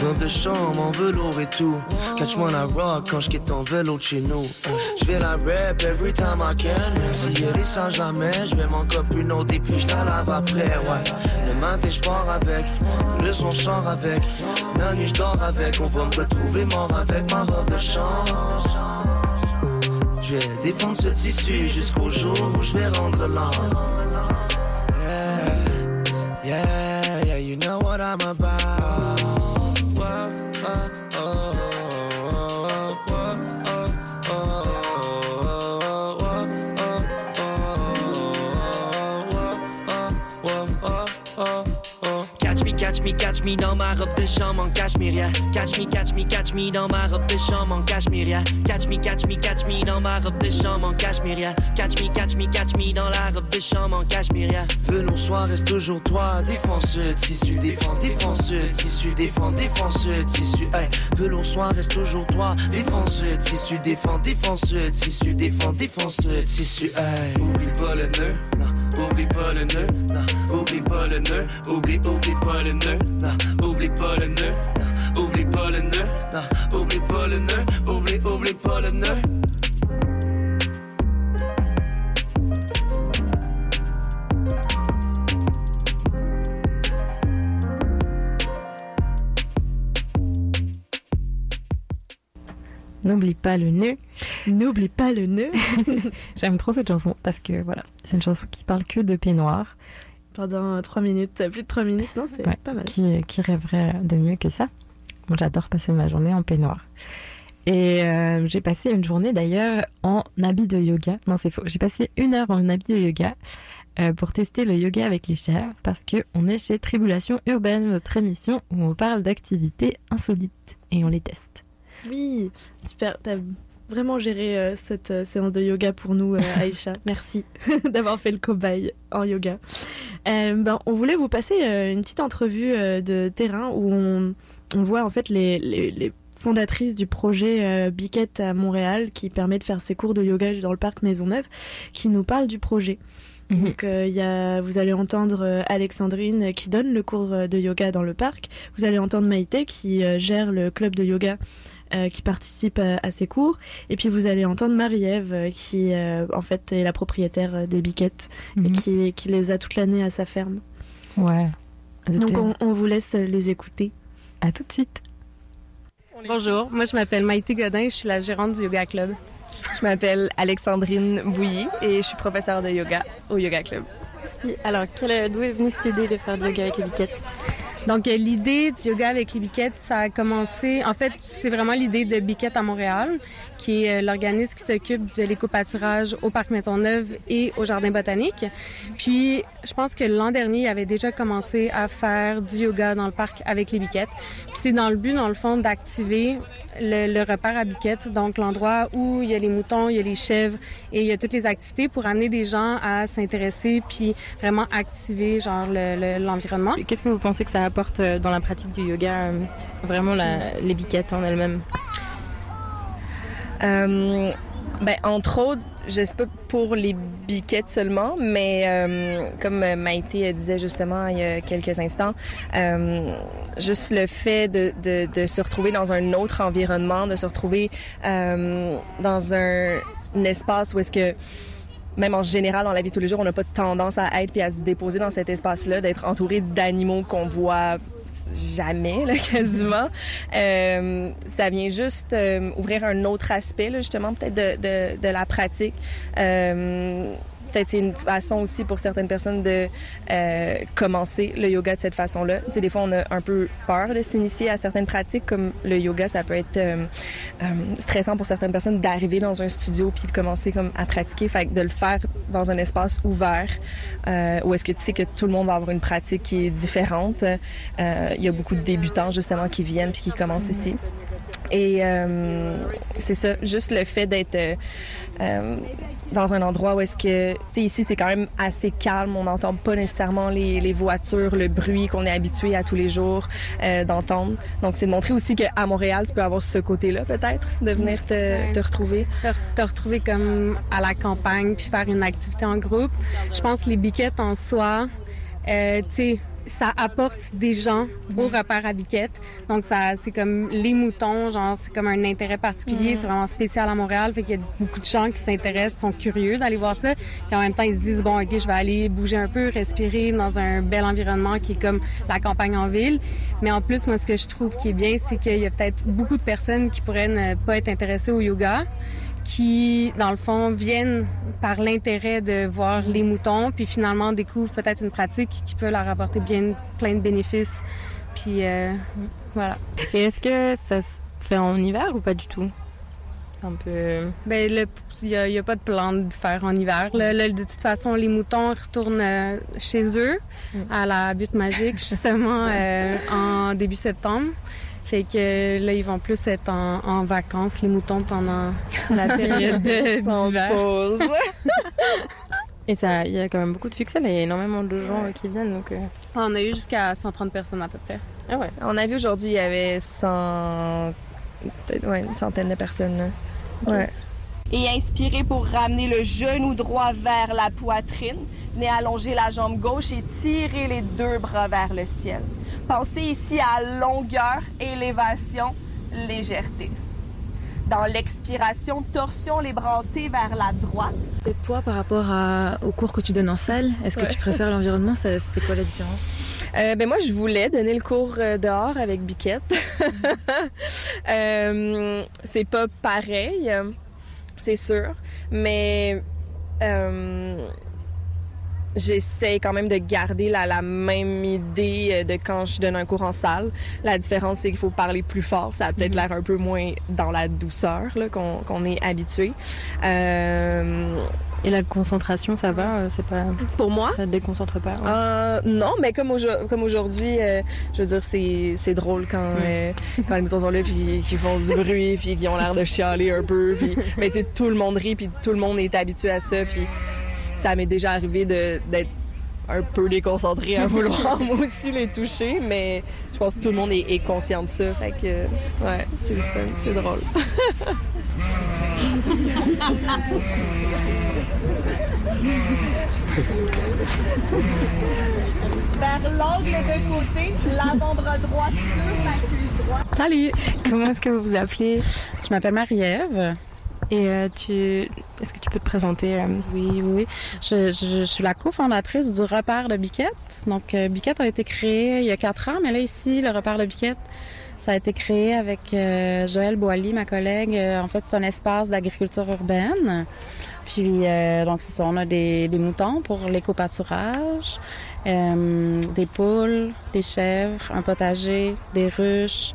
Robe de chambre en velours et tout. Catch-moi la rock quand je quitte ton vélo de chez nous. Je vais la rap every time I can. Si elle est sans jamais, je vais m'en copier une autre et puis je la lave après, ouais. Le matin, je pars avec. Le son, je avec. La nuit, je dors avec. On va me retrouver mort avec ma robe de chambre. Je vais défendre ce tissu jusqu'au jour où je vais rendre l'âme. Yeah, yeah, yeah, you know what I'm about. Catch me, dans ma robe de chambre en. Catch me, catch me, catch me dans ma robe de chambre en cachemiria. Catch me, catch me, catch me dans ma robe de chambre en cachemiria. Catch me, catch me, catch me dans la robe de chambre en cachemiria. Velours soir reste toujours toi, défenseur, tissu, défend, défenseur, tissu, défend, défenseur, tissu, hey. Velours soir reste toujours toi, défenseur, tissu, défend, défenseur, tissu, défend, défenseur, tissu, hey. Oublie pas le nœud, oublie pas le nœud, non, oublie pas le nœud, oublie, oublie pas le nœud, non, oublie pas le nœud, non, oublie pas le nœud, oublie pas le nœud, oublie, oublie pas le nœud. N'oublie pas le nœud. N'oublie pas le nœud. (laughs) J'aime trop cette chanson parce que voilà, c'est une chanson qui parle que de peignoir. Pendant 3 minutes, plus de 3 minutes, non, c'est Ouais, pas mal. Qui, qui rêverait de mieux que ça Moi, j'adore passer ma journée en peignoir. Et euh, j'ai passé une journée d'ailleurs en habit de yoga. Non, c'est faux. J'ai passé une heure en habit de yoga euh, pour tester le yoga avec les chèvres parce que on est chez Tribulation Urbaine, notre émission où on parle d'activités insolites et on les teste. Oui, super. T'as vraiment géré euh, cette euh, séance de yoga pour nous, euh, (laughs) Aïcha. Merci (laughs) d'avoir fait le cobaye en yoga. Ben, on voulait vous passer une petite entrevue de terrain où on, on voit en fait les, les, les fondatrices du projet euh, Biquette à Montréal qui permet de faire ses cours de yoga dans le parc Maisonneuve qui nous parle du projet. Donc euh, il y a, vous allez entendre euh, Alexandrine qui donne le cours de yoga dans le parc. Vous allez entendre Maïté qui gère le club de yoga euh, qui participe à, à ces cours. Et puis vous allez entendre Marie-Ève euh, qui euh, en fait est la propriétaire euh, des biquettes et Mhm. qui, qui les a toute l'année à sa ferme. Ouais. Donc on vous laisse les écouter. À tout de suite. Bonjour, moi je m'appelle Maïté Godin, je suis la gérante du Yoga Club. Je m'appelle Alexandrine Bouilly et je suis professeure de yoga au Yoga Club. Alors, d'où est venue cette idée de faire du yoga avec les biquettes? Donc, euh, l'idée du yoga avec les biquettes, ça a commencé. En fait, c'est vraiment l'idée de Biquette à Montréal, qui est euh, l'organisme qui s'occupe de l'éco-pâturage au Parc Maisonneuve et au Jardin botanique. Puis, je pense que l'an dernier, il avait déjà commencé à faire du yoga dans le parc avec les biquettes. Puis, c'est dans le but, dans le fond, d'activer le, le repère à biquettes, donc l'endroit où il y a les moutons, il y a les chèvres et il y a toutes les activités pour amener des gens à s'intéresser puis vraiment activer genre le- le- l'environnement. Qu'est-ce que vous pensez que ça apporte euh, dans la pratique du yoga, euh, vraiment les biquettes en elles-mêmes. Euh, ben, entre autres, je sais pas pour les biquettes seulement, mais euh, comme Maïté disait justement il y a quelques instants, juste le fait de, se retrouver dans un autre environnement, de se retrouver dans un espace où est-ce que même en général dans la vie de tous les jours, on n'a pas tendance à être puis à se déposer dans cet espace-là, d'être entouré d'animaux qu'on voit jamais, là, (laughs) quasiment. Euh, ça vient juste euh, ouvrir un autre aspect, là, justement, peut-être de, de, de la pratique. Euh, Peut-être c'est une façon aussi pour certaines personnes de euh, commencer le yoga de cette façon-là. Tu sais, des fois, on a un peu peur de s'initier à certaines pratiques, comme le yoga, ça peut être euh, euh, stressant pour certaines personnes d'arriver dans un studio puis de commencer comme à pratiquer. Fait que de le faire dans un espace ouvert, euh, où est-ce que tu sais que tout le monde va avoir une pratique qui est différente. Euh, Il y a beaucoup de débutants justement qui viennent puis qui commencent ici. Et euh, c'est ça, juste le fait d'être euh, euh, dans un endroit où est-ce que, tu sais, ici c'est quand même assez calme, on n'entend pas nécessairement les, les voitures, le bruit qu'on est habitué à tous les jours euh, d'entendre. Donc c'est de montrer aussi qu'à Montréal, tu peux avoir ce côté-là peut-être, de venir te, te retrouver. te, te retrouver comme à la campagne puis faire une activité en groupe. Je pense que les biquettes en soi, euh, tu sais, ça apporte des gens au repère à biquettes. Donc ça, c'est comme les moutons, genre c'est comme un intérêt particulier, Mhm. c'est vraiment spécial à Montréal. Fait qu'il y a beaucoup de gens qui s'intéressent, sont curieux d'aller voir ça. Puis en même temps, ils se disent bon, ok, je vais aller bouger un peu, respirer dans un bel environnement qui est comme la campagne en ville. Mais en plus, moi, ce que je trouve qui est bien, c'est qu'il y a peut-être beaucoup de personnes qui pourraient ne pas être intéressées au yoga, qui, dans le fond, viennent par l'intérêt de voir les moutons, puis finalement découvrent peut-être une pratique qui peut leur apporter bien plein de bénéfices. Puis euh, voilà. Et est-ce que ça se fait en hiver ou pas du tout? Un peu. Ben, le- il n'y a, pas de plan de faire en hiver. là. Là, de toute façon, les moutons retournent euh, chez eux à la butte magique, (laughs) justement, euh, en début septembre. Fait que là, ils vont plus être en, en vacances, les moutons, pendant la période (laughs) d'hiver. pause. (laughs) Et ça, il y a quand même beaucoup de succès, là. il y a énormément de gens euh, qui viennent, donc. euh, On a eu jusqu'à 130 personnes à peu près. Ah ouais. On a vu aujourd'hui, il y avait 100... peut-être, ouais, une centaine de personnes. là. Ouais. Et inspirez pour ramener le genou droit vers la poitrine. Venez allonger la jambe gauche et tirez les deux bras vers le ciel. Pensez ici à longueur, élévation, légèreté. Dans l'expiration, torsion les bras vers la droite. Et toi, par rapport à, aux cours que tu donnes en salle, est-ce que Ouais. tu préfères l'environnement? C'est quoi la différence? Euh, ben moi, je voulais donner le cours euh, dehors avec Biquette. (laughs) Euh, c'est pas pareil, c'est sûr, mais euh, j'essaie quand même de garder la, la même idée euh, de quand je donne un cours en salle. La différence, c'est qu'il faut parler plus fort. Ça a peut-être l'air un peu moins dans la douceur qu'on est habitué. Euh, Et la concentration, ça va? Euh, C'est pas. Pour moi? Ça te déconcentre pas ouais. Euh, non, mais comme, comme aujourd'hui, euh, je veux dire, c'est, drôle quand, euh, quand les moutons sont là, puis qu'ils font du bruit, puis qu'ils ont l'air de chialer un peu. Puis, mais tu sais, tout le monde rit, puis tout le monde est habitué à ça. Puis ça m'est déjà arrivé de, d'être un peu déconcentré à vouloir (laughs) moi aussi les toucher, mais je pense que tout le monde est, est conscient de ça. Fait que, ouais, c'est le fun, c'est drôle. (laughs) Vers l'angle de côté, l'avant-bras droit sur la cuisse droite. Salut Comment est-ce que vous vous appelez? Je m'appelle Marie-Ève. Et euh, tu... est-ce que tu peux te présenter euh, Oui, oui. Je, suis la cofondatrice du repère de Biquette. Donc, euh, Biquette a été créé il y a quatre ans, mais là, ici, le repère de Biquette, ça a été créé avec Joël Boily, ma collègue. En fait, c'est un espace d'agriculture urbaine. Puis, donc, c'est ça, on a des, des moutons pour l'éco-pâturage, des poules, des chèvres, un potager, des ruches.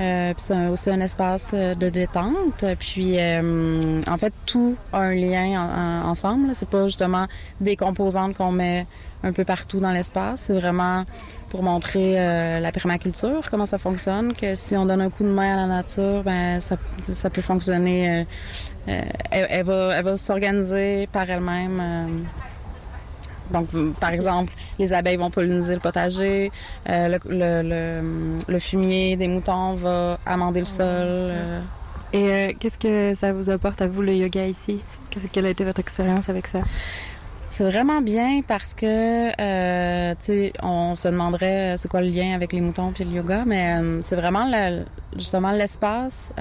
Euh, c'est aussi un espace euh, de détente. Puis, euh, en fait, tout a un lien en- en- ensemble. C'est pas justement des composantes qu'on met un peu partout dans l'espace. C'est vraiment pour montrer euh, la permaculture, comment ça fonctionne, que si on donne un coup de main à la nature, ben ça, ça peut fonctionner. euh, euh, elle, elle va, elle va s'organiser par elle-même. Donc, par exemple, les abeilles vont polliniser le potager, euh, le, le- le- le fumier des moutons va amender le sol. euh. Et euh, qu'est-ce que ça vous apporte à vous le yoga ici? Quelle a été votre expérience avec ça? C'est vraiment bien parce que, euh, tu sais, on se demanderait euh, c'est quoi le lien avec les moutons puis le yoga, mais euh, c'est vraiment justement l'espace.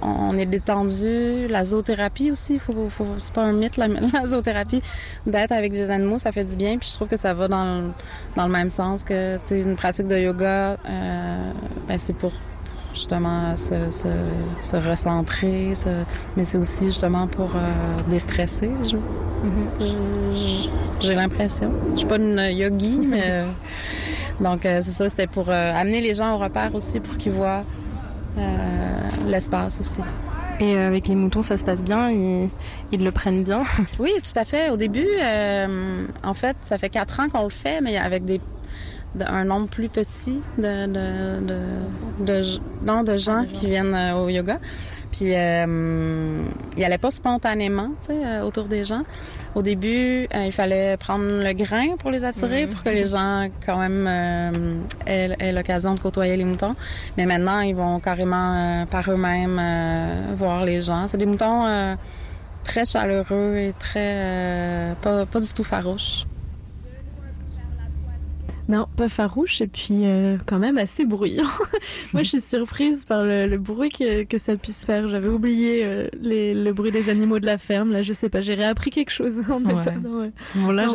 On est détendu, la zoothérapie aussi, faut, faut, c'est pas un mythe la, (laughs) la zoothérapie, d'être avec des animaux, ça fait du bien. Puis je trouve que ça va dans le, dans le même sens que, tu sais, une pratique de yoga, ben, c'est pour justement se, se, se recentrer, se- mais c'est aussi justement pour euh, déstresser. je- J'ai l'impression. Je suis pas une yogi, (laughs) mais euh, donc euh, c'est ça, c'était pour amener les gens au repère aussi pour qu'ils voient l'espace aussi. Et avec les moutons, ça se passe bien? Ils, ils le prennent bien? Oui, tout à fait. Au début, euh, en fait, ça fait quatre ans qu'on le fait, mais avec des de- un nombre plus petit de, de, de, de, non, de gens qui viennent euh, au yoga. Puis, euh, il pas spontanément tu sais, euh, autour des gens. Au début, euh, il fallait prendre le grain pour les attirer, pour que les gens, quand même, euh, aient, aient l'occasion de côtoyer les moutons. Mais maintenant, ils vont carrément par eux-mêmes voir les gens. C'est des moutons euh, très chaleureux et très... euh, pas, pas du tout farouches. Non, pas farouche et puis euh, quand même assez bruyant. (laughs) Moi, je suis surprise par le, le bruit que, que ça puisse faire. J'avais oublié euh, les- le bruit des animaux de la ferme. Là, je sais pas, j'ai réappris quelque chose (laughs) en Ouais. attendant ouais, Bon, là,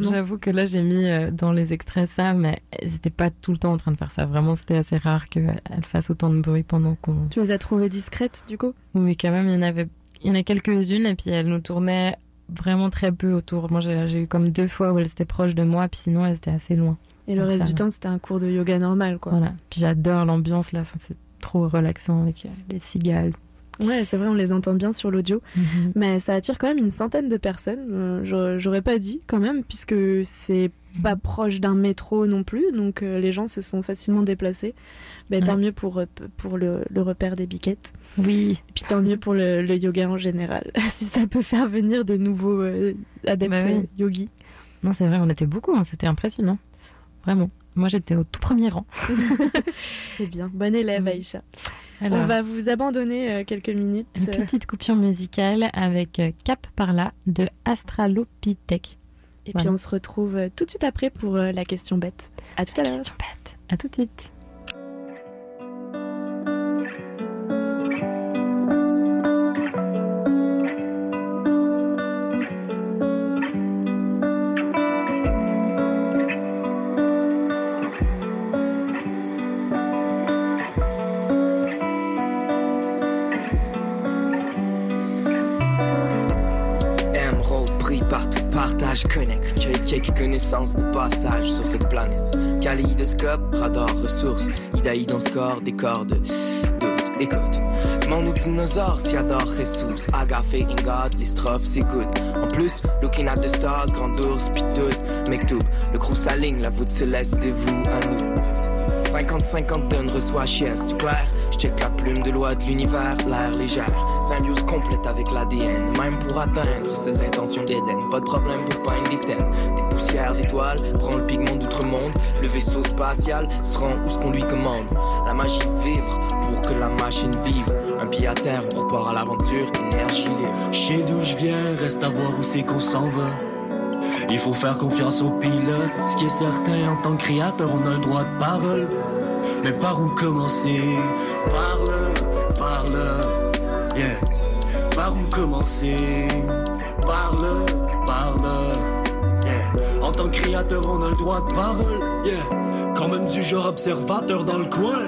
j'avoue que là, j'ai mis euh, dans les extraits ça, mais ils n'étaient pas tout le temps en train de faire ça. Vraiment, c'était assez rare qu'elle fasse autant de bruit pendant qu'on. Tu les as trouvées discrètes, du coup? Oui, quand même, il y en avait, il y en a quelques-unes, et puis elles nous tournaient vraiment très peu autour. Moi, j'ai j'ai eu comme deux fois où elles étaient proches de moi, puis sinon, elles étaient assez loin. Et le Donc, reste ça du temps, c'était un cours de yoga normal, quoi. Voilà. Puis j'adore l'ambiance là. Enfin, c'est trop relaxant avec euh, les cigales. Ouais, c'est vrai, on les entend bien sur l'audio. Mhm. Mais ça attire quand même une centaine de personnes. Euh, j'aurais- pas dit quand même, puisque c'est pas proche d'un métro non plus. Donc euh, les gens se sont facilement déplacés. Ben, Tant Ouais. mieux pour, pour le, le repère des biquettes. Oui. Et puis tant mieux pour le, le yoga en général. (laughs) si ça peut faire venir de nouveaux euh, adeptes Bah oui. yogis. Non, c'est vrai, on était beaucoup. hein, C'était impressionnant. Vraiment. Moi, j'étais au tout premier rang. (laughs) C'est bien. Bon élève, Aïcha. Alors. On va vous abandonner euh, quelques minutes. Une petite coupure musicale avec euh, Cap par là de Astralopithèque. Et Voilà. puis on se retrouve euh, tout de suite après pour euh, la question bête. À tout à l'heure. Question bête. À tout de suite. Connaissances de passage sur cette planète. Kaléidoscope, radar, ressources, Idaï dans score, décor de doute, écoute. Demande aux dinosaures s'y adore Jesus, Agafé, God, les strophes, c'est good. En plus, looking at the stars, grand ours, pis tout, le crew s'aligne, la voûte céleste dévoue à nous. 50-50 tonnes reçoit chiesse, du clair? J'check la plume de loi de l'univers, l'air légère. Symbiose complète avec l'ADN, même pour atteindre ses intentions d'Éden. Pas de problème pour peindre des thèmes. Des poussières d'étoiles, prend le pigment d'outre-monde. Le vaisseau spatial se rend où ce qu'on lui commande. La magie vibre pour que la machine vive. Un pied à terre, on repart à l'aventure, énergie libre. Chez d'où je viens, reste à voir où c'est qu'on s'en va. Il faut faire confiance au pilote. Ce qui est certain, en tant que créateur, on a le droit de parole. Mais par où commencer? Parle, yeah. Par où commencer? Parle, parle, yeah. En tant que créateur, on a le droit de parole, yeah. Quand même du genre observateur dans le coin.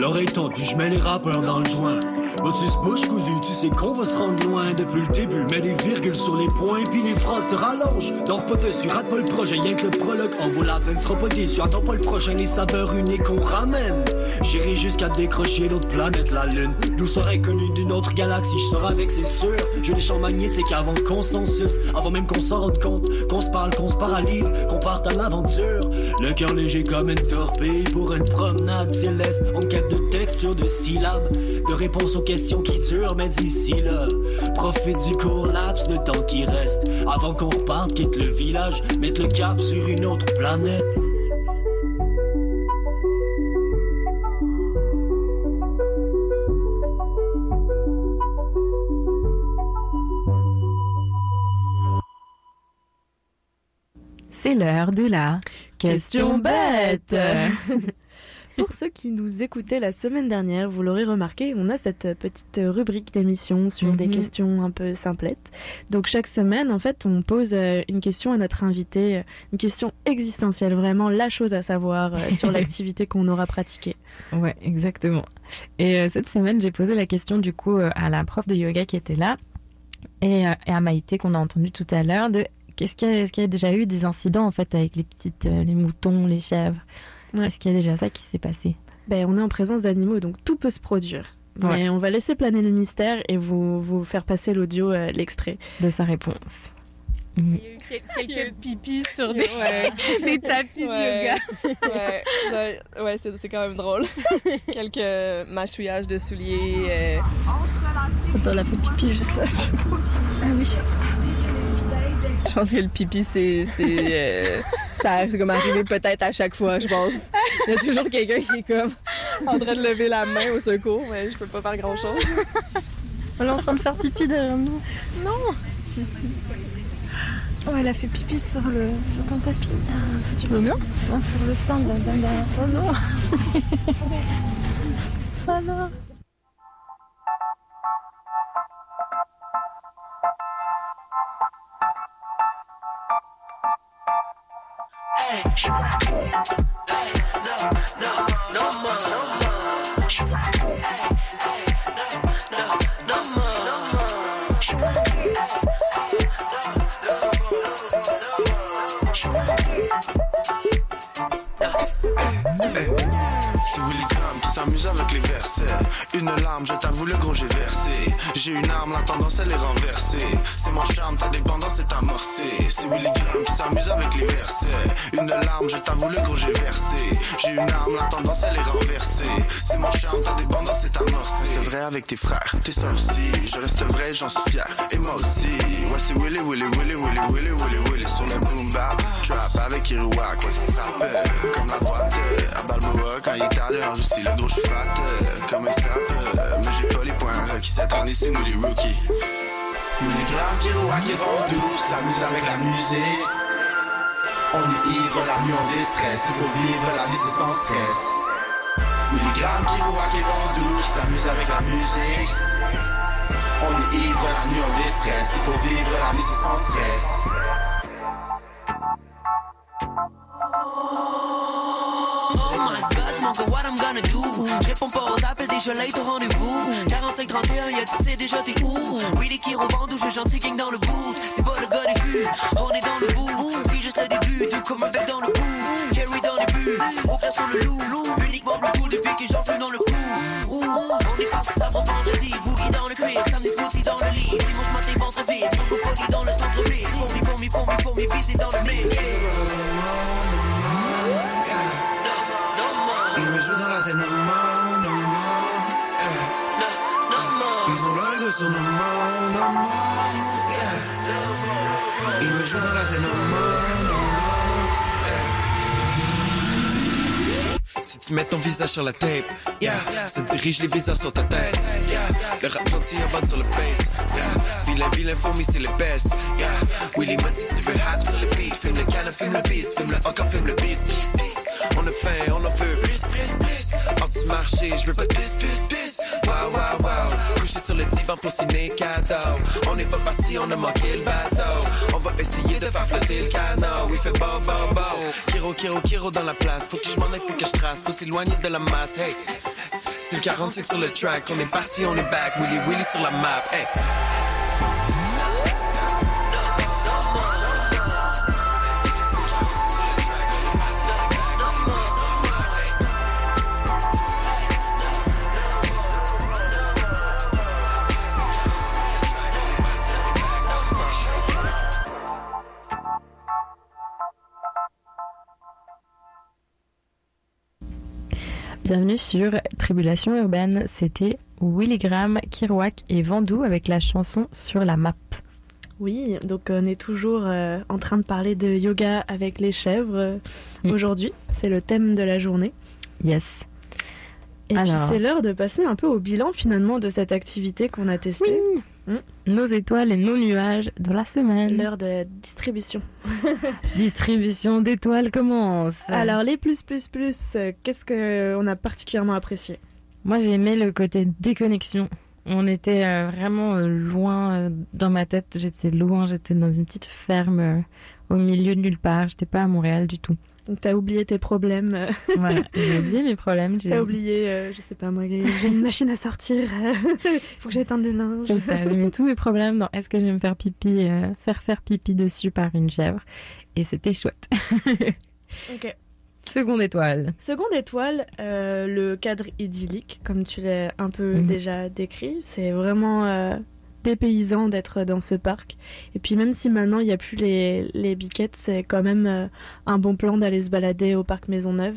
L'oreille tendue, je mets les rappeurs dans le joint. Motus bouche cousu, tu sais qu'on va se rendre loin depuis le début. Mets des virgules sur les points, puis les phrases se rallongent. Dors pas dessus, rate pas le projet, rien que le prologue en vaut la peine, sera pas déçu. Attends pas le prochain, les saveurs uniques qu'on ramène. J'irai jusqu'à décrocher l'autre planète, la lune. D'où serait connu d'une autre galaxie, je serai avec, c'est sûr. J'ai les champs magnétiques avant consensus, avant même qu'on s'en rende compte, qu'on se parle, qu'on se paralyse, qu'on parte à l'aventure. Le cœur léger comme une torpille pour une promenade céleste. En quête de texture, de syllabes, de réponses aux questions qui durent, mais d'ici là, profite du court laps de temps qui reste. Avant qu'on reparte, quitte le village, mettre le cap sur une autre planète. C'est l'heure de la question bête. (laughs) Pour ceux qui nous écoutaient la semaine dernière, vous l'aurez remarqué, on a cette petite rubrique d'émission sur des Mhm. questions un peu simplettes. Donc chaque semaine, en fait, on pose euh, une question à notre invité, une question existentielle, vraiment la chose à savoir euh, sur (laughs) l'activité qu'on aura pratiquée. Ouais, exactement. Et euh, cette semaine, j'ai posé la question du coup à la prof de yoga qui était là et à Maïté qu'on a entendu tout à l'heure de qu'est-ce qu'il y, a- est-ce qu'il y a déjà eu des incidents en fait avec les petites, euh, les moutons, les chèvres. Est-ce qu'il y a déjà ça qui s'est passé Ben, on est en présence d'animaux, donc tout peut se produire. Mais Ouais. on va laisser planer le mystère et vous, vous faire passer l'audio, euh, l'extrait. de sa réponse. Quelques pipis sur des, Ouais. (laughs) des tapis Ouais. de yoga. ouais, c'est, quand même drôle. (laughs) Quelques mâchouillages de souliers. euh. Attends, la fait pipi juste là. Ah oui. (laughs) Je pense que le pipi, c'est. euh, ça c'est comme arrivé peut-être à chaque fois, je pense. Il y a toujours quelqu'un qui est comme en train de lever la main au secours, mais je peux pas faire grand chose. On est en train de faire pipi derrière nous. Non! Oh, elle a fait pipi sur, le, sur ton tapis. Tu veux bien Non, sur le sang, là, là, derrière. Oh non (laughs) Oh non C'est Willy Graham qui s'amuse avec les versets. Une larme, je t'avoue, le gros j'ai versé. J'ai une arme, la tendance elle est renversée. C'est mon charme, ta dépendance est amorcée. C'est Willy Graham qui s'amuse avec les versets. Une larme, je t'avoue, le gros j'ai versé. J'ai une arme, la tendance elle est renversée. C'est mon charme, ta dépendance est amorcée. C'est vrai avec tes frères, tes sœurs aussi. Je reste vrai, j'en suis fier. Et moi aussi. Ouais, c'est Willy, Willy, Willy, Willy, Willy, Willy, Willy. Sur le boom bap, trap avec Iruak. Ouais, ça frappe comme la droite. À Balboa, quand il est à l'heure aussi. Le gros, fat euh, comme un strap. euh, Mais j'ai pas les points requis. Cette année, c'est nous les rookies. Willy Graham, Iruak et Vendou s'amuse avec la musique. On est ivre, la nuit on déstresse. Il faut vivre la vie, c'est sans stress. Willy Graham, Iruak et Vendou s'amuse avec la musique. On est ivre, la nuit on déstresse. Il faut vivre la vie, c'est sans stress. Je réponds pas aux appels déjà late au rendez-vous. 45-31, y'a tu sais déjà t'es où. Oui, les qui revendent ou je gentil gang dans le bout. C'est pas le gars des vues, on est dans le bout. Si je sais début, tout comme un bec dans le bout Carry dans les buts, au clair sur le loup. Uniquement le coup depuis que j'en dans le coup On est parti ça pour vendredi Boogie dans le crib, samedi smoothie dans le lit. Dimanche matin, ventre vide, francophonie dans le centre-ville. Fourmi, fourmi, fourmi, fourmi, visé dans le mix joue dans la tête, no more, no more, yeah. Si tu mets ton visage sur la tape, yeah, ça dirige les visages sur ta tête, yeah. Le rap gentil avance sur le bass, yeah. Vilain, vilain, fourmi, c'est le best, yeah. Willy m'a dit tu veux rap sur le beat, filme le canne, filme le beat, filme le encore, filme le beat, beat, beat. On a faim, on en veut plus, plus, plus. Hors du marché, je veux pas de plus, plus, plus. Wow, wow, wow. Couché sur le divan pour signer cadeau. On n'est pas parti, on a manqué le bateau. On va essayer de faire flotter le canot. Oui, fait bon, bon, bon. Kiro, Kiro, Kiro dans la place. Faut que je m'en aille, faut que je trace. Faut s'éloigner de la masse, hey. C'est le 45 sur le track. On est parti, on est back. Willy, Willy sur la map, hey. Bienvenue sur Tribulation Urbaine. C'était Willy Graham, Kirouac et Vandou avec la chanson Sur la map. Oui, donc on est toujours euh, en train de parler de yoga avec les chèvres euh, Mm. aujourd'hui. C'est le thème de la journée. Yes. Et puis Alors. c'est l'heure de passer un peu au bilan finalement de cette activité qu'on a testée. Mm. Nos étoiles et nos nuages de la semaine. L'heure de la distribution. (laughs) Distribution d'étoiles commence. Alors les plus plus plus, euh, qu'est-ce qu'on a particulièrement apprécié? Moi, j'ai aimé le côté déconnexion. On était euh, vraiment euh, loin dans ma tête. J'étais loin, j'étais dans une petite ferme au milieu de nulle part. J'étais pas à Montréal du tout. Donc t'as oublié tes problèmes. (laughs) Voilà, j'ai oublié mes problèmes. j'ai- T'as oublié, euh, je sais pas moi, j'ai une machine à sortir. Il (laughs) faut que j'étende le linge. C'est ça, j'ai mis tous mes problèmes dans est-ce que je vais me faire pipi, euh, faire faire pipi dessus par une chèvre. Et c'était chouette. (laughs) Ok. Seconde étoile. Seconde étoile, euh, le cadre idyllique, comme tu l'as un peu Mhm. déjà décrit. C'est vraiment dépaysant d'être dans ce parc. Et puis même si maintenant il n'y a plus les, les biquettes, c'est quand même euh, un bon plan d'aller se balader au parc Maisonneuve.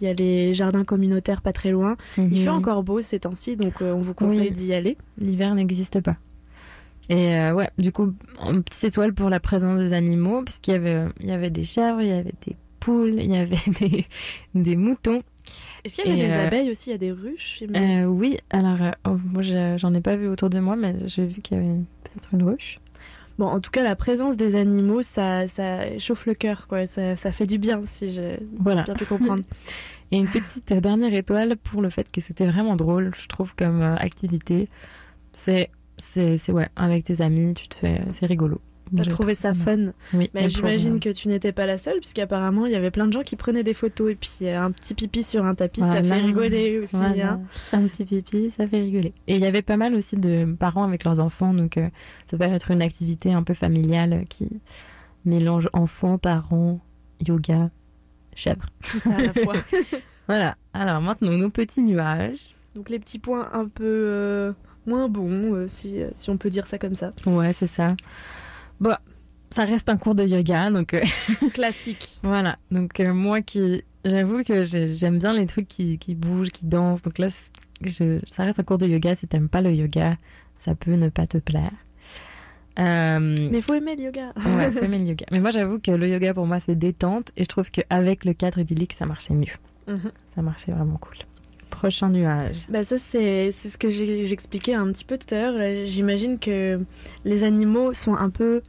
Il y a les jardins communautaires pas très loin. Il Mhm. fait encore beau ces temps-ci, donc euh, on vous conseille Oui. d'y aller. L'hiver n'existe pas. Et euh, ouais, du coup, une petite étoile pour la présence des animaux, puisqu'il y avait, il y avait des chèvres, il y avait des poules, il y avait (laughs) des, des moutons. Est-ce qu'il y avait Et, des euh, abeilles aussi? Il y a des ruches Euh, oui, alors euh, oh, moi je- j'en ai pas vu autour de moi, mais j'ai vu qu'il y avait peut-être une ruche. Bon, en tout cas, la présence des animaux, ça, ça chauffe le cœur, quoi. Ça, ça fait du bien, si j'ai Voilà. bien pu comprendre. (laughs) Et une petite dernière étoile pour le fait que c'était vraiment drôle, je trouve, comme activité. C'est, c'est, c'est ouais, avec tes amis, tu te fais, c'est rigolo. T'as trouvé ça fun Oui. Mais j'imagine que tu n'étais pas la seule, puisqu'apparemment, il y avait plein de gens qui prenaient des photos. Et puis, un petit pipi sur un tapis, ça fait rigoler aussi. Voilà. hein. Un petit pipi, ça fait rigoler. Et il y avait pas mal aussi de parents avec leurs enfants, donc euh, ça peut être une activité un peu familiale qui mélange enfants, parents, yoga, chèvre. Tout ça à la fois. (laughs) voilà. Alors maintenant, nos petits nuages. Donc, les petits points un peu euh, moins bons, euh, si, si on peut dire ça comme ça. Ouais, c'est ça. Bon, ça reste un cours de yoga, donc euh, (laughs) Classique. voilà. Donc euh, moi qui, j'avoue que j'ai- j'aime bien les trucs qui, qui bougent, qui dansent. Donc là, je, ça reste un cours de yoga. Si t'aimes pas le yoga, ça peut ne pas te plaire. Euh, Mais faut aimer le yoga. ouais, faut (laughs) aimer le yoga. Mais moi, j'avoue que le yoga pour moi c'est détente et je trouve qu'avec le cadre idyllique, ça marchait mieux. Mhm. Ça marchait vraiment cool. Prochain nuage. Bah ça c'est ce que j'expliquais un petit peu tout à l'heure. J'imagine que les animaux sont un peu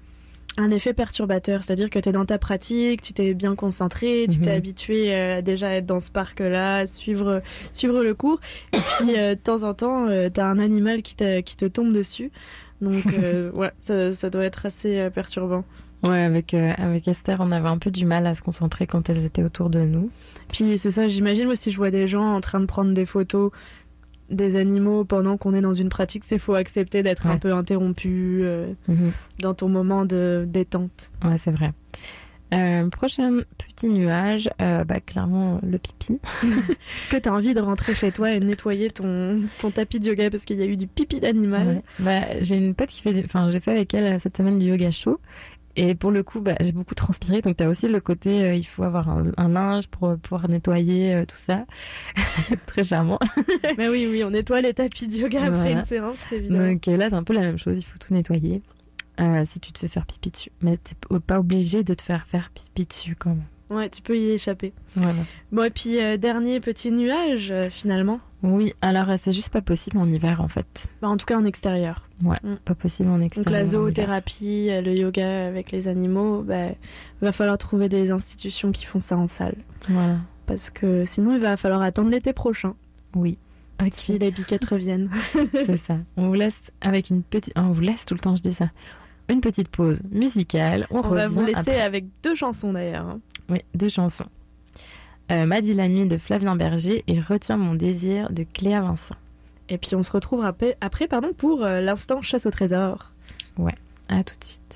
un effet perturbateur, c'est-à-dire que tu es dans ta pratique, tu t'es bien concentré, tu t'es Mhm. habitué euh, déjà à être dans ce parc-là, suivre suivre le cours, et puis (coughs) euh, de temps en temps, tu as un animal qui, qui te tombe dessus. Donc euh, (laughs) ouais, ça, ça doit être assez euh, perturbant. Ouais, avec, euh, avec Esther, on avait un peu du mal à se concentrer quand elles étaient autour de nous. Puis c'est ça, j'imagine moi si je vois des gens en train de prendre des photos des animaux pendant qu'on est dans une pratique, c'est faut accepter d'être un peu interrompu euh, Mhm. dans ton moment de détente. Ouais, c'est vrai. Euh, prochain petit nuage, euh, bah, clairement le pipi. (laughs) Est-ce que tu as envie de rentrer chez toi et nettoyer ton, ton tapis de yoga? Parce qu'il y a eu du pipi d'animal Ouais. Bah, j'ai une pote qui fait, enfin, j'ai fait avec elle cette semaine du yoga chaud. Et pour le coup, bah, j'ai beaucoup transpiré. Donc, tu as aussi le côté, euh, il faut avoir un, un linge pour euh, pouvoir nettoyer euh, tout ça. (laughs) Très charmant. Mais (laughs) oui, oui, on nettoie les tapis de yoga après Voilà. une séance, évidemment. Donc là, c'est un peu la même chose. Il faut tout nettoyer. Euh, si tu te fais faire pipi dessus. Mais t'es pas obligé de te faire faire pipi dessus quand même. Ouais, tu peux y échapper. Voilà. Bon, et puis dernier petit nuage, finalement. Oui, alors c'est juste pas possible en hiver en fait. Bah, en tout cas en extérieur. Ouais, Mm. pas possible en extérieur. Donc la zoothérapie, le yoga avec les animaux, bah, va falloir trouver des institutions qui font ça en salle. Voilà. Parce que sinon, il va falloir attendre l'été prochain. Oui. Si les biquettes reviennent. (laughs) C'est ça. On vous laisse avec une petite. On vous laisse tout le temps, je dis ça. Une petite pause musicale. On, On va vous laisser après. avec deux chansons d'ailleurs. hein. Oui, deux chansons. Euh, M'a dit la nuit de Flavien Berger et Retiens mon désir de Cléa Vincent. Et puis on se retrouve après, après pardon, pour euh, l'instant chasse au trésor. Ouais, à tout de suite.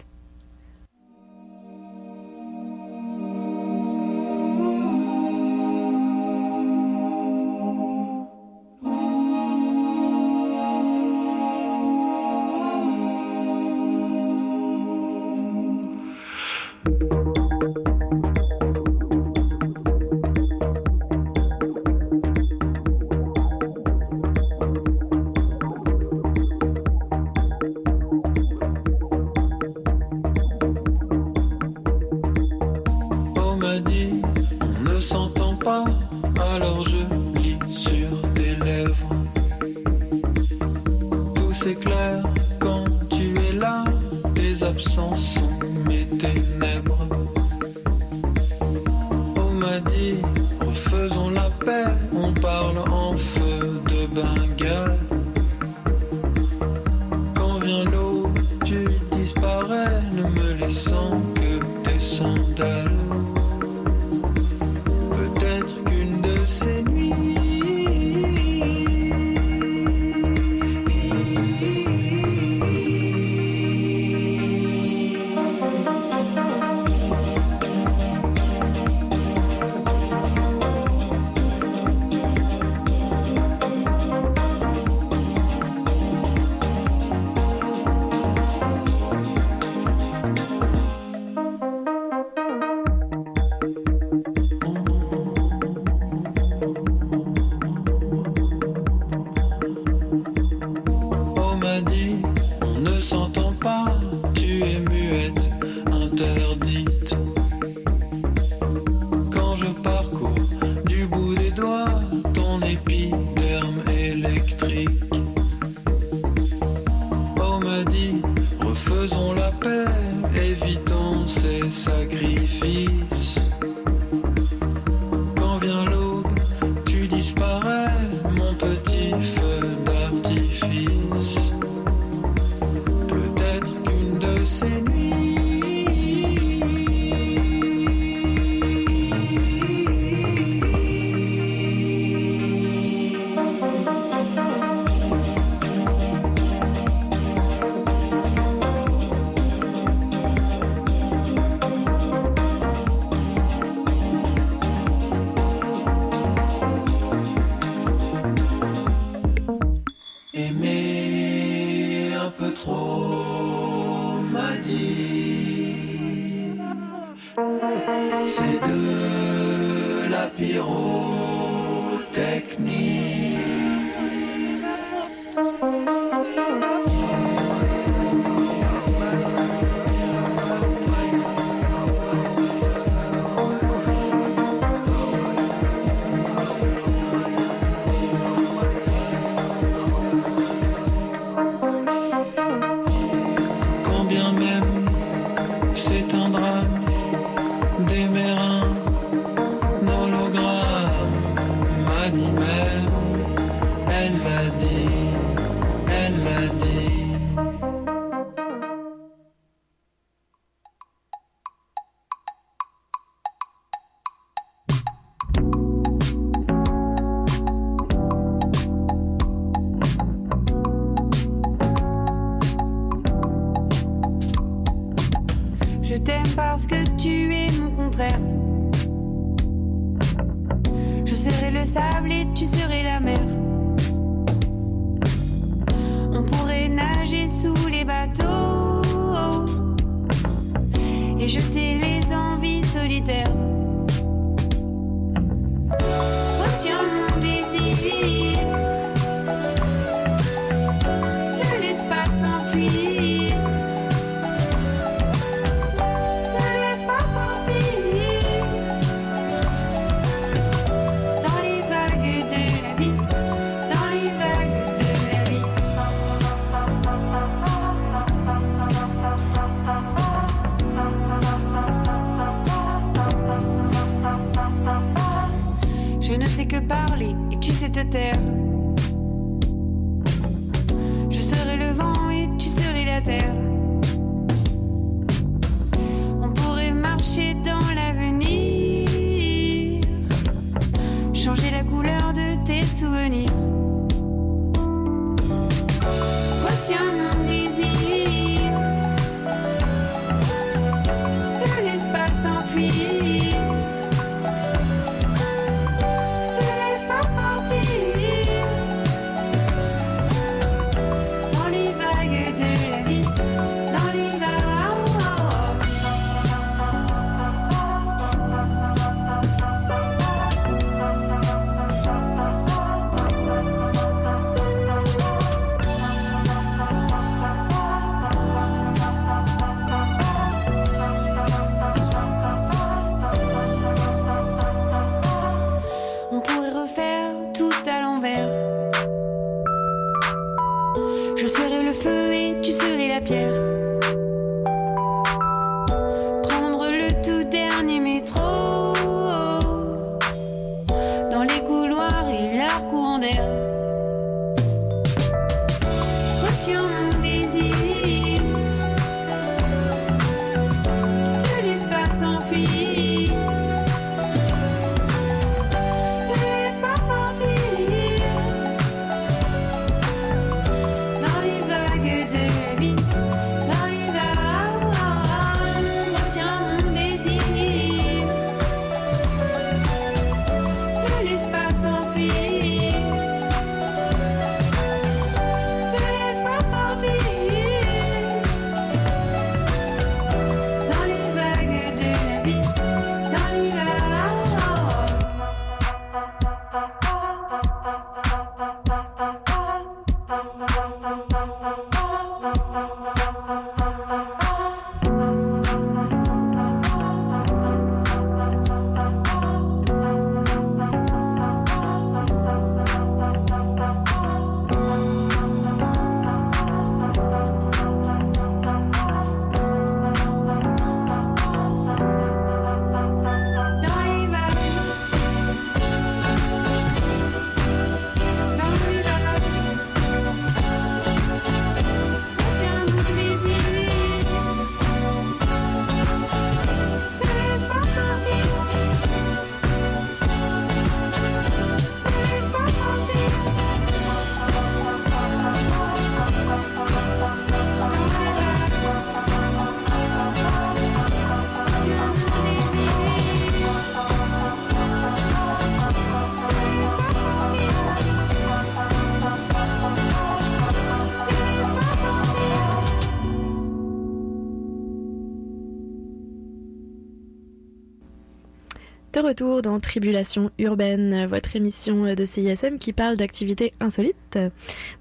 Retour dans Tribulation urbaine, votre émission de CISM qui parle d'activités insolites.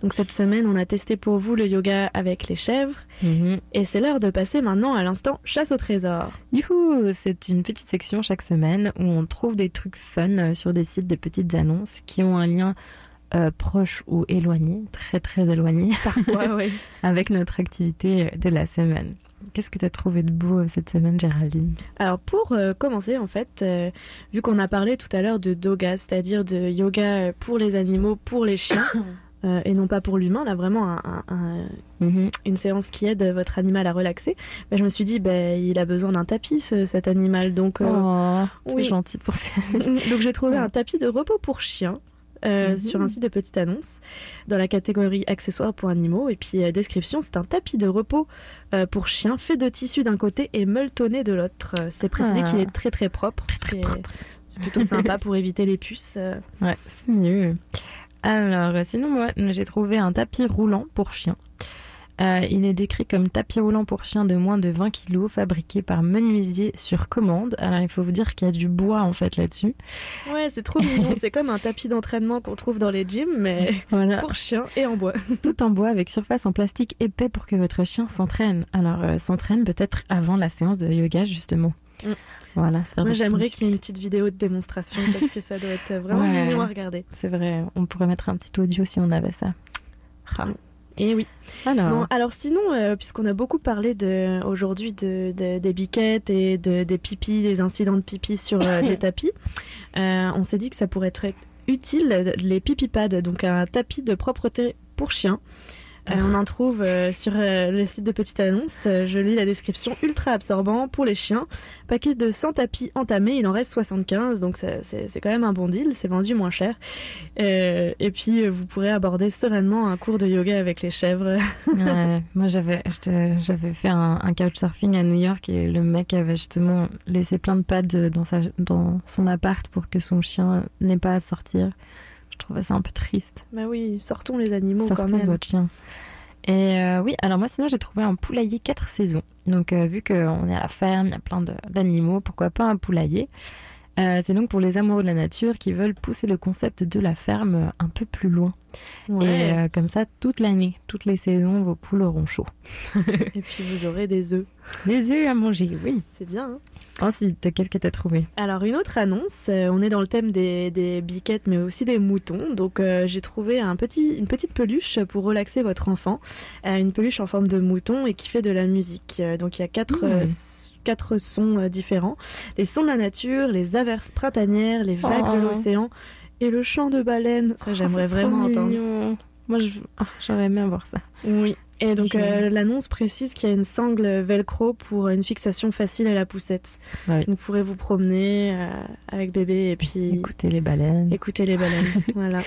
Donc cette semaine, on a testé pour vous le yoga avec les chèvres. Et c'est l'heure de passer maintenant à l'instant chasse au trésor. Youhou C'est une petite section chaque semaine où on trouve des trucs fun euh, sur des sites de petites annonces qui ont un lien euh, proche ou éloigné, très très éloigné, Parfois, (laughs) oui. avec notre activité de la semaine. Qu'est-ce que tu as trouvé de beau euh, cette semaine, Géraldine? Alors pour euh, commencer, en fait, euh, vu qu'on a parlé tout à l'heure de doga, c'est-à-dire de yoga pour les animaux, pour les chiens, (coughs) euh, et non pas pour l'humain, là vraiment un- un- un- Mhm. une séance qui aide votre animal à relaxer, ben, je me suis dit, ben, il a besoin d'un tapis, ce- cet animal. Donc, Oh, c'est oui. gentil à ça. (laughs) donc j'ai trouvé un tapis de repos pour chien. Euh, Mhm. sur un site de petite annonce dans la catégorie accessoires pour animaux. Et puis, euh, description, c'est un tapis de repos euh, pour chiens fait de tissu d'un côté et molletonné de l'autre. C'est précisé Ah. qu'il est très très propre. ce qui est- C'est plutôt sympa pour éviter les puces. (laughs) Ouais, c'est mieux. Alors, sinon, moi, j'ai trouvé un tapis roulant pour chien. Euh, il est décrit comme tapis roulant pour chien de moins de 20 kg, fabriqué par menuisier sur commande. Alors, il faut vous dire qu'il y a du bois, en fait, là-dessus. Ouais, c'est trop mignon. (laughs) c'est comme un tapis d'entraînement qu'on trouve dans les gyms, mais Voilà. pour chiens et en bois. (laughs) Tout en bois avec surface en plastique épais pour que votre chien s'entraîne. Alors, euh, s'entraîne peut-être avant la séance de yoga, justement. Mm. Voilà, Moi, j'aimerais qu'il y ait une petite vidéo de démonstration parce que ça doit être vraiment (laughs) Ouais. mignon à regarder. C'est vrai, on pourrait mettre un petit audio si on avait ça. Et oui. Alors, Bon, alors sinon, euh, puisqu'on a beaucoup parlé de, aujourd'hui de, de- des biquettes et de, des pipis, des incidents de pipi sur euh, (laughs) les tapis, euh, on s'est dit que ça pourrait être utile, les pipi pads, donc un tapis de propreté pour chiens. On en trouve euh, sur euh, le site de Petite Annonce. Euh, je lis la description ultra absorbant pour les chiens. Paquet de 100 tapis entamés, il en reste 75, donc c'est quand même un bon deal. C'est vendu moins cher. Et puis vous pourrez aborder sereinement un cours de yoga avec les chèvres. (laughs) Moi j'avais fait un, couchsurfing à New York et le mec avait justement laissé plein de pads dans son appart pour que son chien n'ait pas à sortir. Je trouvais ça un peu triste. Bah oui, sortons les animaux Sortez quand même. votre chien. Et euh, oui, alors moi sinon j'ai trouvé un poulailler quatre saisons. Donc euh, vu qu'on est à la ferme, il y a plein d'animaux, pourquoi pas un poulailler? Euh, C'est donc pour les amoureux de la nature qui veulent pousser le concept de la ferme un peu plus loin. Ouais. Et euh, comme ça, toute l'année, toutes les saisons, vos poules auront chaud. (laughs) Et puis vous aurez des œufs. Des œufs à manger, oui. C'est bien. hein. Ensuite, qu'est-ce que tu as trouvé Alors une autre annonce, euh, on est dans le thème des, des biquettes mais aussi des moutons. Donc euh, j'ai trouvé un petit, une petite peluche pour relaxer votre enfant. Euh, une peluche en forme de mouton et qui fait de la musique. Donc il y a quatre, Mmh. euh, s- quatre sons différents. Les sons de la nature, les averses printanières, les vagues de Oh. l'océan et le chant de baleine. Ça j'aimerais Oh, trop vraiment entendre. mignon. Moi, je- ah, j'aurais aimé avoir ça. Oui. Et donc euh, l'annonce précise qu'il y a une sangle velcro pour une fixation facile à la poussette. Vous pourrez vous promener euh, avec bébé et puis Écouter les baleines. écouter les baleines. (laughs) voilà.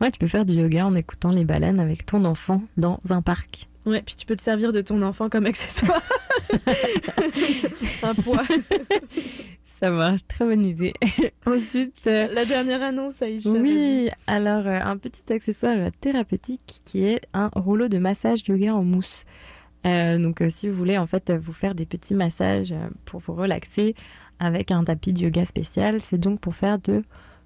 Ouais, tu peux faire du yoga en écoutant les baleines avec ton enfant dans un parc. Ouais, puis tu peux te servir de ton enfant comme accessoire. (laughs) un poids. Ça marche, très bonne idée. (laughs) Ensuite, euh, La dernière annonce, Aïcha. oui, alors euh, un petit accessoire thérapeutique qui est un rouleau de massage yoga en mousse. Euh, donc si vous voulez en fait vous faire des petits massages pour vous relaxer avec un tapis de yoga spécial, c'est donc pour faire de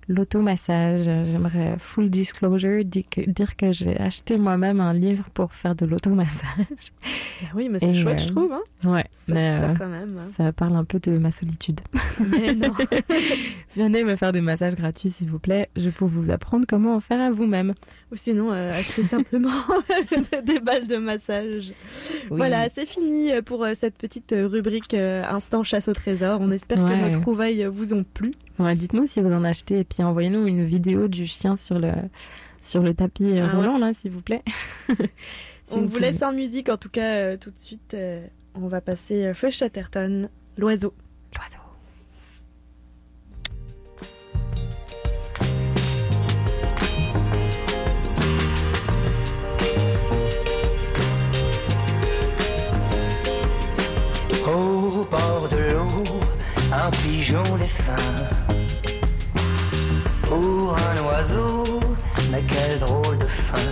l'automassage. J'aimerais full disclosure dire que, dire que j'ai acheté moi-même un livre pour faire de l'automassage. Bah oui, mais c'est Et, chouette, euh, je trouve. Hein. Ouais, Ça mais, euh, quand même. hein. ça parle un peu de ma solitude. (laughs) Mais non. (laughs) Venez me faire des massages gratuits, s'il vous plaît. Je peux vous apprendre comment en faire à vous-même. Ou sinon, euh, acheter simplement (laughs) (laughs) des balles de massage. Oui. Voilà, c'est fini pour euh, cette petite rubrique euh, Instant chasse au trésor. On espère Ouais. que nos trouvailles vous ont plu. Ouais, Dites-nous si vous en achetez et puis envoyez-nous une vidéo du chien sur le, sur le tapis euh, Ah ouais. roulant, là, s'il vous plaît. (laughs) Si On vous laisse en musique, en tout cas, euh, tout de suite. euh, on va passer euh, Feu Chatterton, l'oiseau. L'oiseau. Un pigeon défunt. Pour un oiseau, mais quel drôle de fin.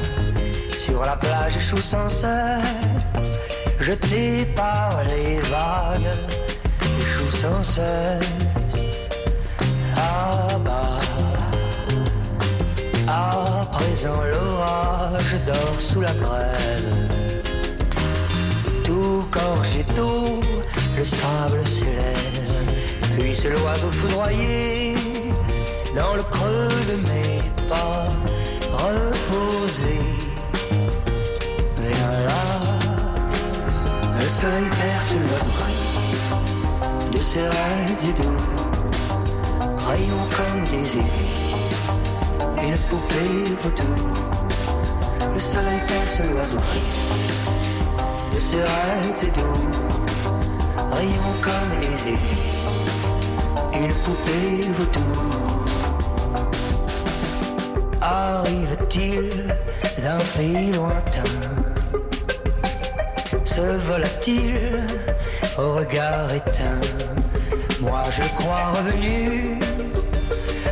Sur la plage échoue sans cesse, jeté par les vagues, échoue sans cesse. Là-bas, à présent l'orage dort sous la grève. Tout d'eau, le sable s'élève. Puis c'est l'oiseau foudroyé dans le creux de mes pas, reposé. Viens là, le soleil perce l'oiseau de ses raids et doux, rayons comme des aiguilles, une poupée vaudou. Le soleil perce l'oiseau de ses raids et doux, rayons comme des aiguilles, une poupée vaudou. arrive-t-il d'un pays lointain? Se volatile au regard éteint? Moi je crois revenu,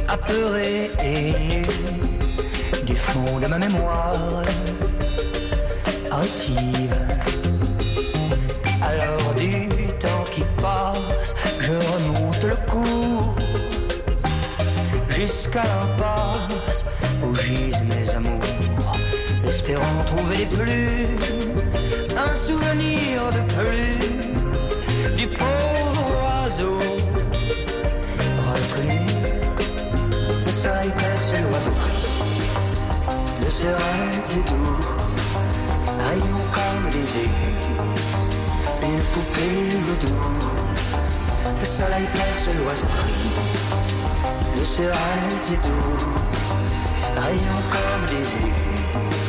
apeuré et nu Du fond de ma mémoire hâtive. Alors du temps qui passe, je remonte le cours Jusqu'à l'impasse. Où gisent mes amours Espérant trouver des plumes. Un souvenir de plus Du pauvre oiseau. Reconnu Le soleil perce l'oiseau. De ses rêves et doux Rayons comme des aigus Une poupée vaudou. Le soleil perce l'oiseau ses rêves et doux, rayons comme des aigus,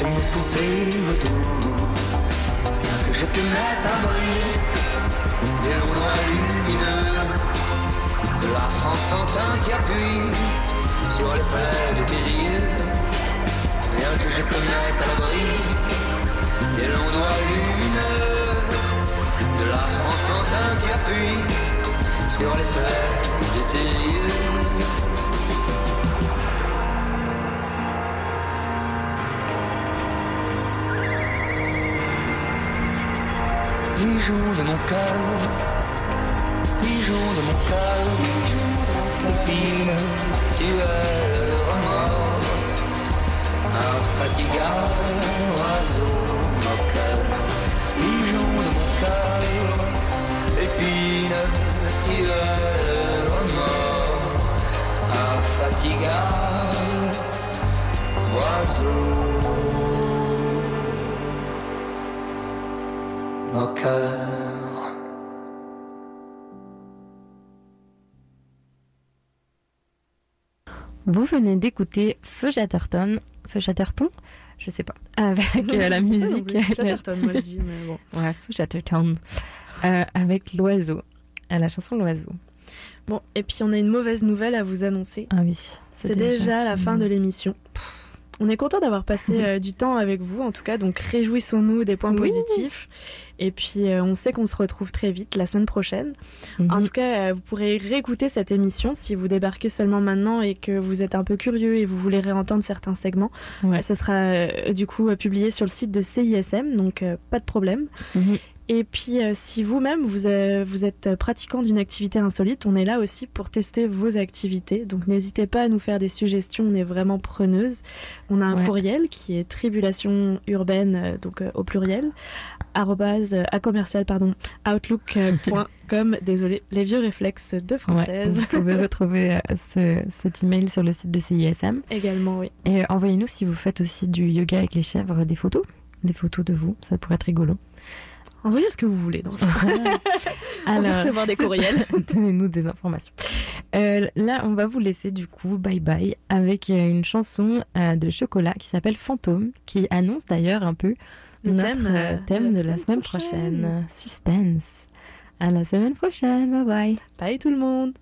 une poupée vaudou. Rien que je te mette à briller, des doigts lumineux, de l'astre enfantin qui appuie sur le plaies de tes yeux. Rien que je te mette à l'abri, des longs doigts lumineux, de l'astre enfantin qui appuie sur les plaies Pigeon de mon cœur, pigeon de mon cœur, copine, tu es le remords, infatigable oiseau moqueur, pigeon de mon cœur, épine, tu es le oiseau. Vous venez d'écouter Feu Chatterton, Feu Chatterton, je sais pas, avec (laughs) euh, la musique. Chatterton, moi, je dis, mais bon. Ouais, Feu Chatterton, euh, avec l'oiseau, la chanson L'oiseau. Bon, et puis on a une mauvaise nouvelle à vous annoncer. Ah oui. C'est déjà la fin de l'émission. On est content d'avoir passé euh, du temps avec vous, en tout cas, donc réjouissons-nous des points Oui. positifs. Et puis euh, on sait qu'on se retrouve très vite la semaine prochaine. Mhm. En tout cas, euh, vous pourrez réécouter cette émission si vous débarquez seulement maintenant et que vous êtes un peu curieux et vous voulez réentendre certains segments. Ouais. Ce sera du coup publié sur le site de CISM, donc pas de problème. Mhm. Et puis, euh, si vous-même, vous, euh, vous êtes pratiquant d'une activité insolite, on est là aussi pour tester vos activités. Donc, n'hésitez pas à nous faire des suggestions, on est vraiment preneuse. On a un Ouais. courriel qui est tribulation urbaine, euh, donc euh, au pluriel, arrobase, à commercial, pardon, outlook.com. (laughs) Désolé, les vieux réflexes de Ouais, française. vous pouvez (laughs) retrouver ce, cet email sur le site de CISM. Également, oui. Et envoyez-nous si vous faites aussi du yoga avec les chèvres des photos. Des photos de vous, ça pourrait être rigolo. Envoyez ce que vous voulez. Donc. (laughs) on veut recevoir des courriels. (laughs) Donnez-nous des informations. Euh, là, on va vous laisser du coup, bye bye, avec euh, une chanson euh, de chocolat qui s'appelle Fantôme, qui annonce d'ailleurs un peu Le notre thème, euh, thème de la semaine prochaine. Suspense. À la semaine prochaine. Bye bye. Bye tout le monde.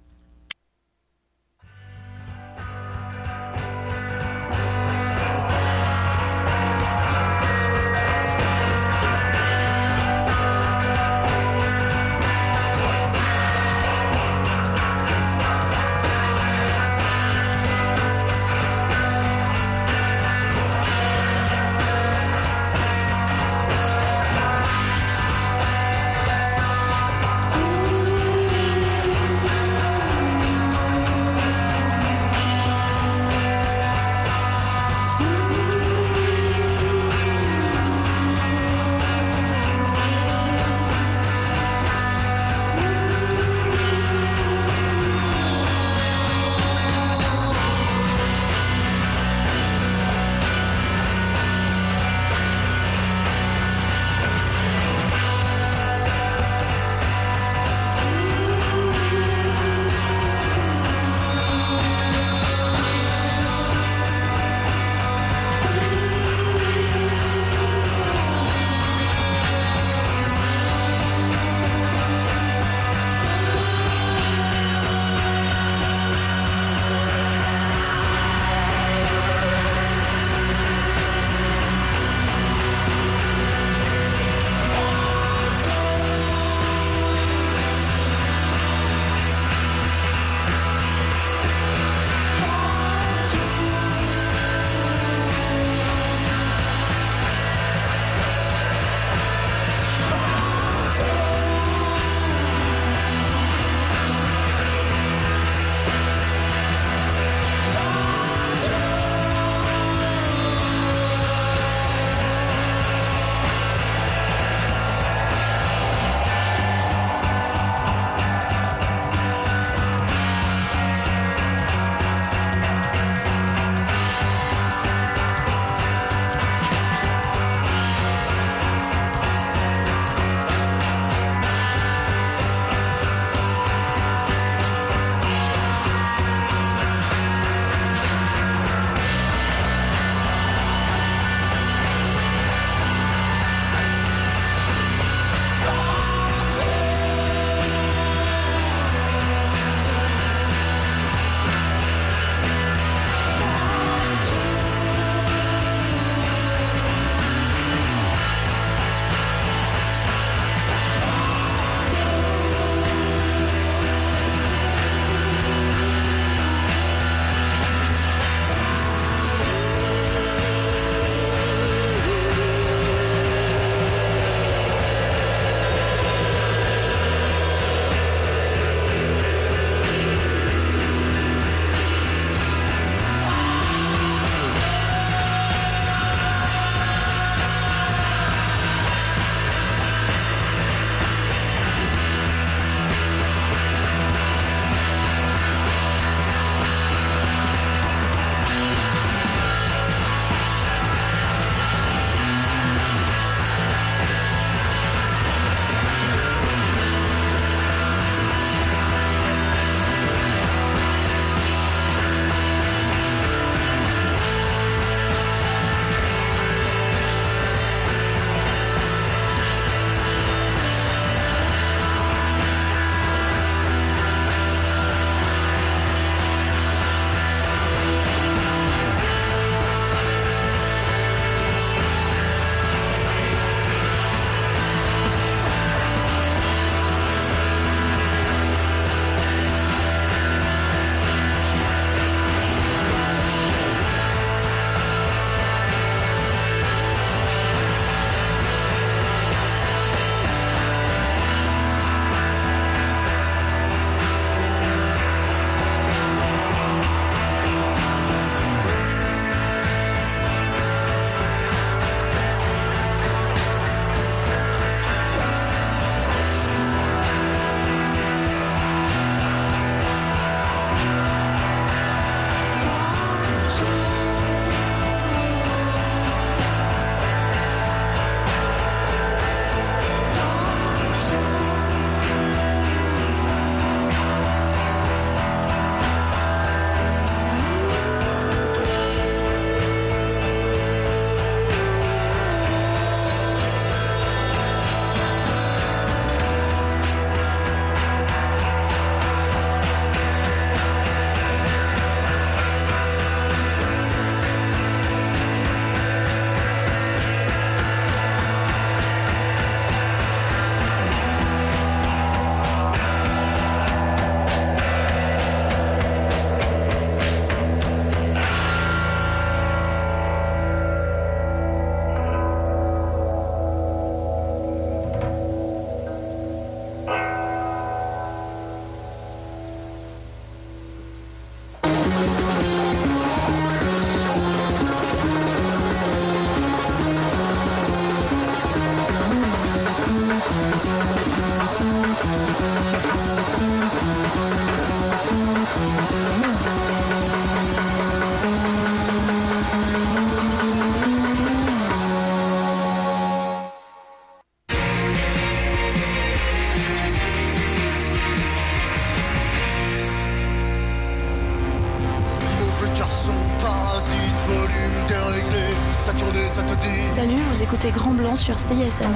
Sur CISM.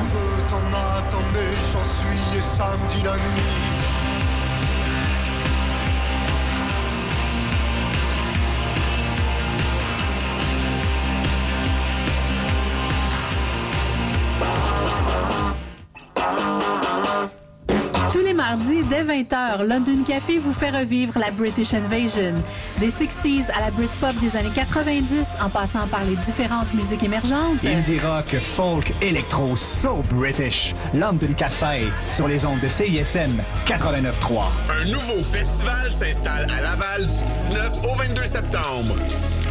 London Café vous fait revivre la British Invasion. Des 60s à la Britpop des années 90, en passant par les différentes musiques émergentes. Indie rock, folk, électro, so British. London Café, sur les ondes de CISM 89.3. Un nouveau festival s'installe à Laval du 19 au 22 septembre.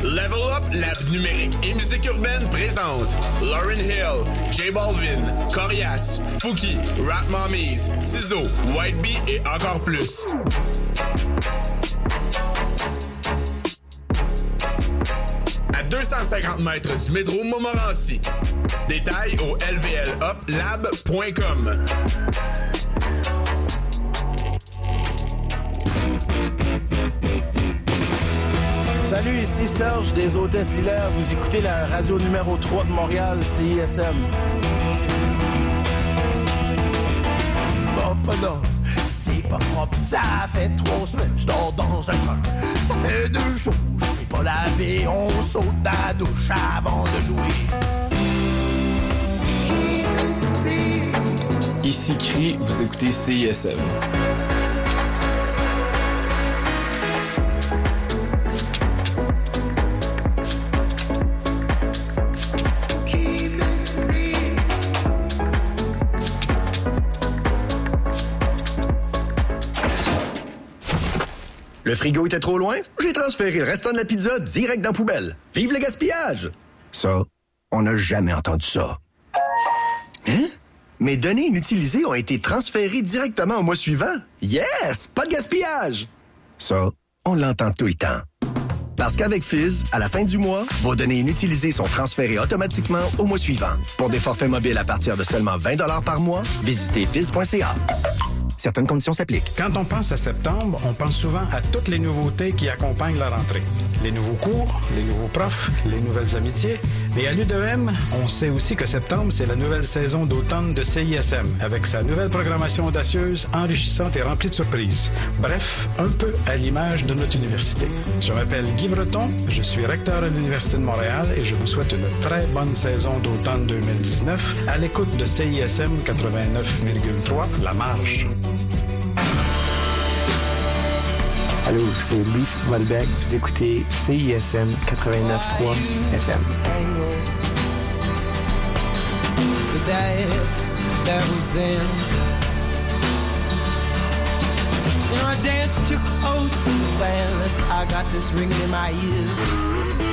Level Up, Lab numérique et musique urbaine présente Lauren Hill, J Balvin, Corias, Fouki, Rap Mommies, Tizo, White Bee et encore plus. À 250 mètres du métro Montmorency. Détails au lvluplab.com. ici Serge des Hôtesses Hilaire. Vous écoutez la radio numéro 3 de Montréal, CISM. Va pas là, c'est pas propre, ça fait trois semaines, je dors dans un truck. Ça fait deux jours, je n'ai pas lavé, on saute dans la douche avant de jouer. Ici Cri, vous écoutez CISM. Le frigo était trop loin? J'ai transféré le restant de la pizza direct dans la poubelle. Vive le gaspillage! Ça, on n'a jamais entendu ça. Hein? Mes données inutilisées ont été transférées directement au mois suivant. Yes! Pas de gaspillage! Ça, on l'entend tout le temps. Parce qu'avec Fizz, à la fin du mois, vos données inutilisées sont transférées automatiquement au mois suivant. Pour des forfaits mobiles à partir de seulement 20 par mois, visitez fizz.ca. Certaines conditions s'appliquent. Quand on pense à septembre, on pense souvent à toutes les nouveautés qui accompagnent la rentrée. Les nouveaux cours, les nouveaux profs, les nouvelles amitiés. Mais à l'U2M, on sait aussi que septembre, c'est la nouvelle saison d'automne de CISM, avec sa nouvelle programmation audacieuse, enrichissante et remplie de surprises. Bref, un peu à l'image de notre université. Je m'appelle Guy Breton, je suis recteur à l'Université de Montréal et je vous souhaite une très bonne saison d'automne 2019 à l'écoute de CISM 89,3, La Marge. Allô, c'est Leaf Volbeck. Vous écoutez CISM 89.3 FM. That, was. You know, I danced too close to the. I got this ringing in my ears.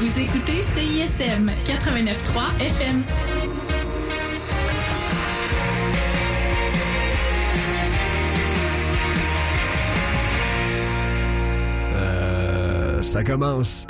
Vous écoutez CISM 89.3 FM. Euh, ça commence.